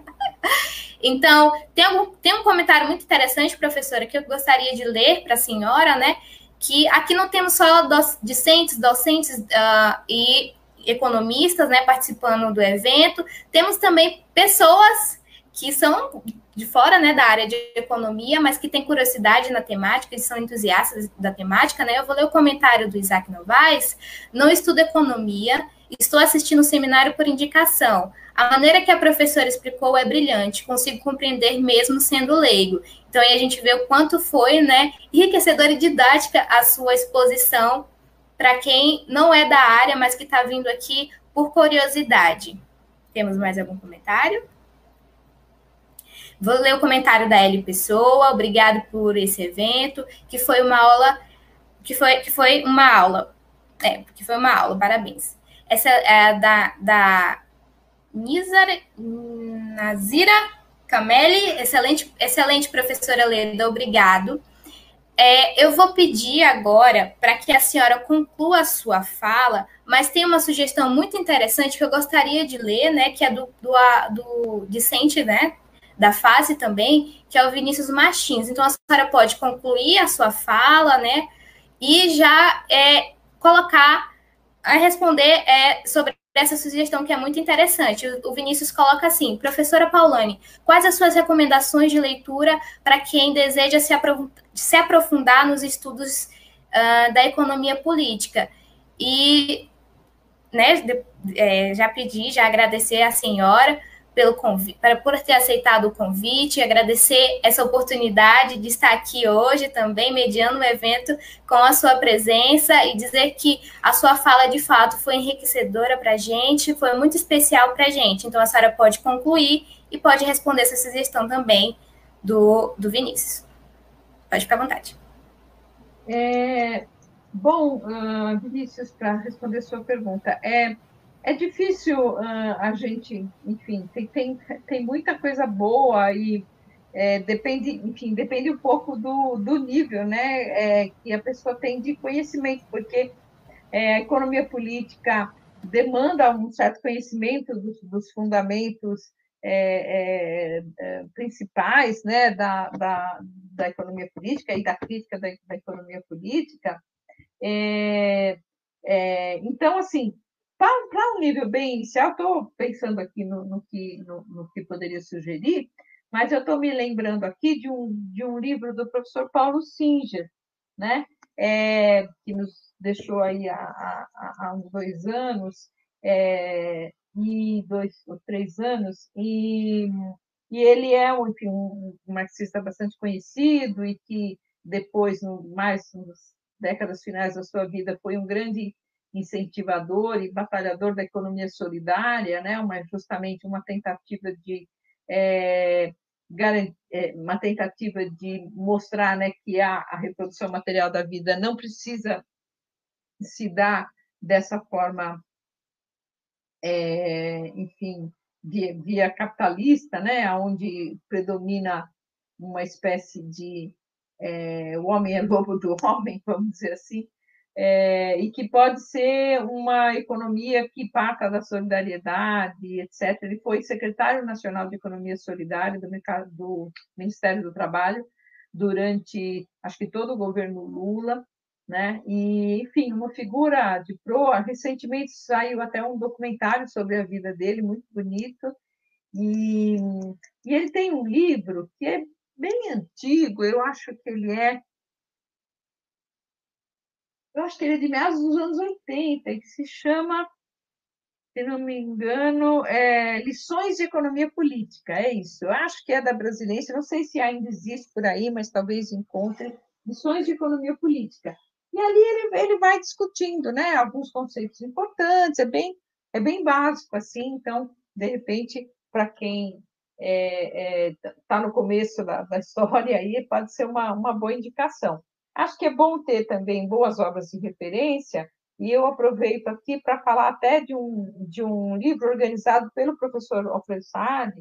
Então, tem, algum, tem um comentário muito interessante, professora, que eu gostaria de ler para a senhora, né? Que aqui não temos só discentes, docentes uh, e economistas, né, participando do evento, temos também pessoas que são de fora, né, da área de economia, mas que têm curiosidade na temática e são entusiastas da temática, né? Eu vou ler o comentário do Isaac Novaes. Não estudo economia, estou assistindo o seminário por indicação. A maneira que a professora explicou é brilhante, consigo compreender mesmo sendo leigo. Então aí a gente vê o quanto foi, né, enriquecedora e didática a sua exposição para quem não é da área, mas que está vindo aqui por curiosidade. Temos mais algum comentário? Vou ler o comentário da Eli Pessoa. Obrigado por esse evento, que foi uma aula, que foi, que foi uma aula, é, que foi uma aula. Parabéns. Essa é da, da Nizar, Nazira Cameli, excelente, excelente professora Leda, obrigado. É, eu vou pedir agora para que a senhora conclua a sua fala, mas tem uma sugestão muito interessante que eu gostaria de ler, né, que é do, do, do discente, né, da fase também, que é o Vinícius Martins. Então, a senhora pode concluir a sua fala, né, e já é, colocar, a responder é, sobre essa sugestão que é muito interessante. O Vinícius coloca assim: Professora Paulane, quais as suas recomendações de leitura para quem deseja se, se aprofundar nos estudos uh, da economia política? E né, de, é, já pedi, já agradecer à senhora pelo convite, por ter aceitado o convite, agradecer essa oportunidade de estar aqui hoje também mediando o evento com a sua presença e dizer que a sua fala de fato foi enriquecedora para a gente, foi muito especial para a gente. Então a Sara pode concluir e pode responder essa sugestão também do, do Vinícius. Pode ficar à vontade. É, bom, uh, Vinícius, para responder sua pergunta, é é difícil uh, a gente, enfim, tem, tem, tem muita coisa boa e é, depende, enfim, depende um pouco do, do nível, né, é, que a pessoa tem de conhecimento, porque é, a economia política demanda um certo conhecimento dos, dos fundamentos é, é, é, principais, né, da, da, da, economia política e da crítica da, da economia política. então, assim, para um nível bem inicial, estou pensando aqui no, no que, no, no, que poderia sugerir, mas eu estou me lembrando aqui de um, de um livro do professor Paulo Singer, né? É, que nos deixou aí há, há, há uns dois anos, é, e dois ou três anos, e, e ele é enfim, um, marxista bastante conhecido e que depois, no, mais nas décadas finais da sua vida, foi um grande incentivador e batalhador da economia solidária, né? uma, justamente uma tentativa de é, é, uma tentativa de mostrar né, que a, a reprodução material da vida não precisa se dar dessa forma, é, enfim, via, via, capitalista, né, onde predomina uma espécie de é, o homem é lobo do homem, vamos dizer assim, é, e que pode ser uma economia que parta da solidariedade, etc. Ele foi secretário nacional de Economia Solidária do, do Ministério do Trabalho durante, acho que todo o governo Lula, né? E, enfim, uma figura de proa. Recentemente saiu até um documentário sobre a vida dele, muito bonito. E, e ele tem um livro que é bem antigo, eu acho que ele é eu acho que ele é de meados dos anos 80, que se chama, se não me engano, é Lições de Economia Política, é isso. Eu acho que é da Brasileira, não sei se ainda existe por aí, mas talvez encontre Lições de Economia Política. E ali ele, ele vai discutindo né, alguns conceitos importantes, é bem, é bem básico, assim, então, de repente, para quem está é, é, tá no começo da, da história aí, pode ser uma, uma boa indicação. Acho que é bom ter também boas obras de referência, e eu aproveito aqui para falar até de um, de um livro organizado pelo professor Alfredo Saad,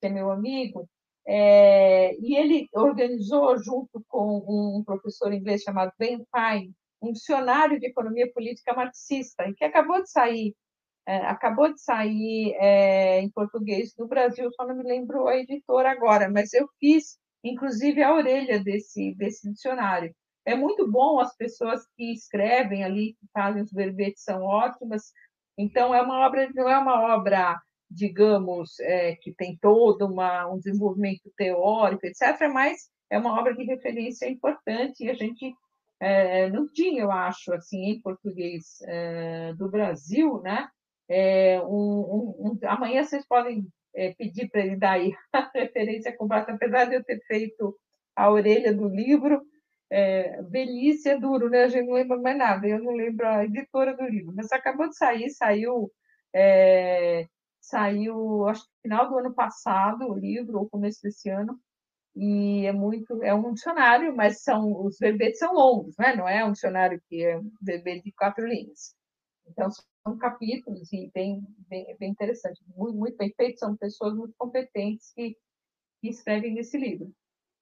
que é meu amigo, é, e ele organizou, junto com um professor inglês chamado Ben Fine, um dicionário de economia política marxista, que acabou de sair, é, acabou de sair é, em português no Brasil, só não me lembro a editora agora, mas eu fiz, inclusive, a orelha desse, desse dicionário. É muito bom as pessoas que escrevem ali, que fazem os verbetes, são ótimas. Então, é uma obra, não é uma obra, digamos, é, que tem todo uma, um desenvolvimento teórico, etc., mas é uma obra de referência importante e a gente é, não tinha, eu acho, assim, em português é, do Brasil, né? É, um, um, um, amanhã vocês podem é, pedir para ele dar aí a referência completa, apesar de eu ter feito a orelha do livro, é, velhice é duro, né? A gente não lembra mais nada. Eu não lembro a editora do livro, mas acabou de sair, saiu, é, saiu, acho que no final do ano passado o livro, ou começo desse ano, e é muito, é um dicionário, mas são os verbetes são longos, né? Não é um dicionário que é um verbete de quatro linhas. Então são capítulos e bem, bem, bem interessante, muito, muito bem feito. São pessoas muito competentes que, que escrevem nesse livro.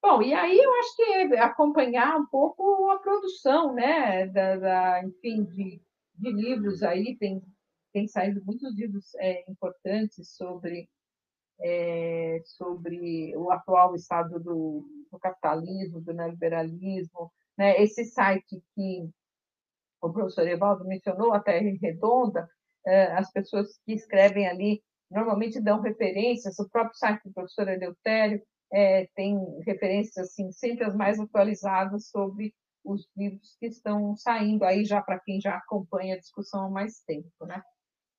Bom, e aí eu acho que é acompanhar um pouco a produção, né, da, da enfim, de, de, livros aí, tem, tem saído muitos livros é, importantes sobre, é, sobre o atual estado do, do capitalismo, do neoliberalismo, né, esse site que o professor Evaldo mencionou, a Terra Redonda, é, as pessoas que escrevem ali normalmente dão referências, o próprio site do professor Eleutério, é, tem referências assim sempre as mais atualizadas sobre os livros que estão saindo aí já para quem já acompanha a discussão há mais tempo, né?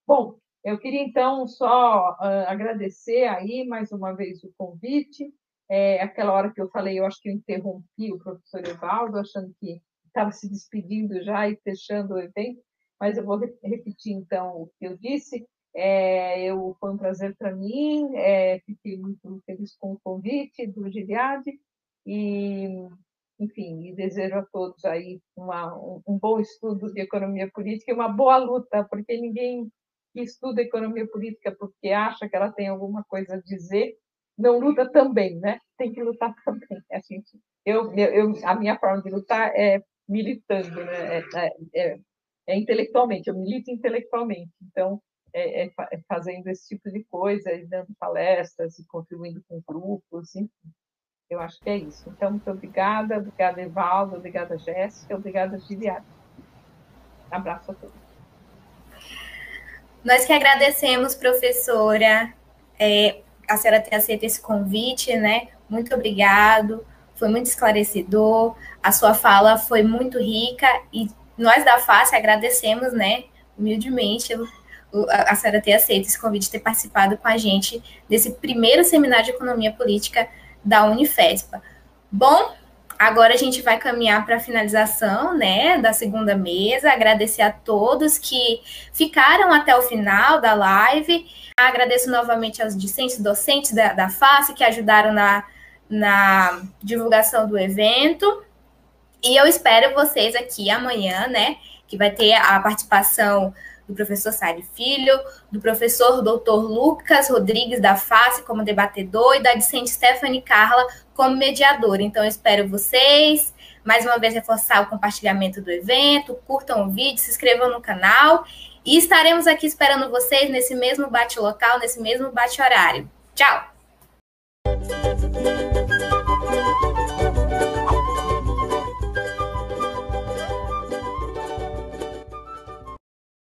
Bom, Eu queria, então, só uh, agradecer aí mais uma vez o convite. É, aquela hora que eu falei, eu acho que eu interrompi o professor Evaldo, achando que estava se despedindo já e fechando o evento, mas eu vou repetir, então, o que eu disse. É, eu, foi um prazer para mim, é, fiquei muito feliz com o convite do Giliade e, enfim, e desejo a todos aí uma, um bom estudo de economia política e uma boa luta, porque ninguém que estuda economia política porque acha que ela tem alguma coisa a dizer, não luta também, né? Tem que lutar também. A gente, eu, eu, a minha forma de lutar é militando, né? É, é, é, é intelectualmente, eu milito intelectualmente. Então, é, é, é, fazendo esse tipo de coisa, dando palestras e contribuindo com grupos, enfim. Eu acho que é isso. Então, muito obrigada, obrigada, Evaldo, obrigada, Jéssica, obrigada, Giliade. Abraço a todos. Nós que agradecemos, professora, é, a senhora ter aceito esse convite, né? Muito obrigado, foi muito esclarecedor, a sua fala foi muito rica e nós da FACE agradecemos, né, humildemente a senhora ter aceito esse convite, ter participado com a gente desse primeiro seminário de economia política da Unifespa. Bom, agora a gente vai caminhar para a finalização, né, da segunda mesa. Agradecer a todos que ficaram até o final da live. Agradeço novamente aos discentes docentes da, da FACE que ajudaram na, na divulgação do evento. E eu espero vocês aqui amanhã, né, que vai ter a participação do professor Sari Filho, do professor doutor Lucas Rodrigues da FACE como debatedor e da discente Stephanie Carla como mediadora. Então, eu espero vocês. Mais uma vez, reforçar o compartilhamento do evento, curtam o vídeo, se inscrevam no canal e estaremos aqui esperando vocês nesse mesmo bate-local, nesse mesmo bate-horário. Tchau!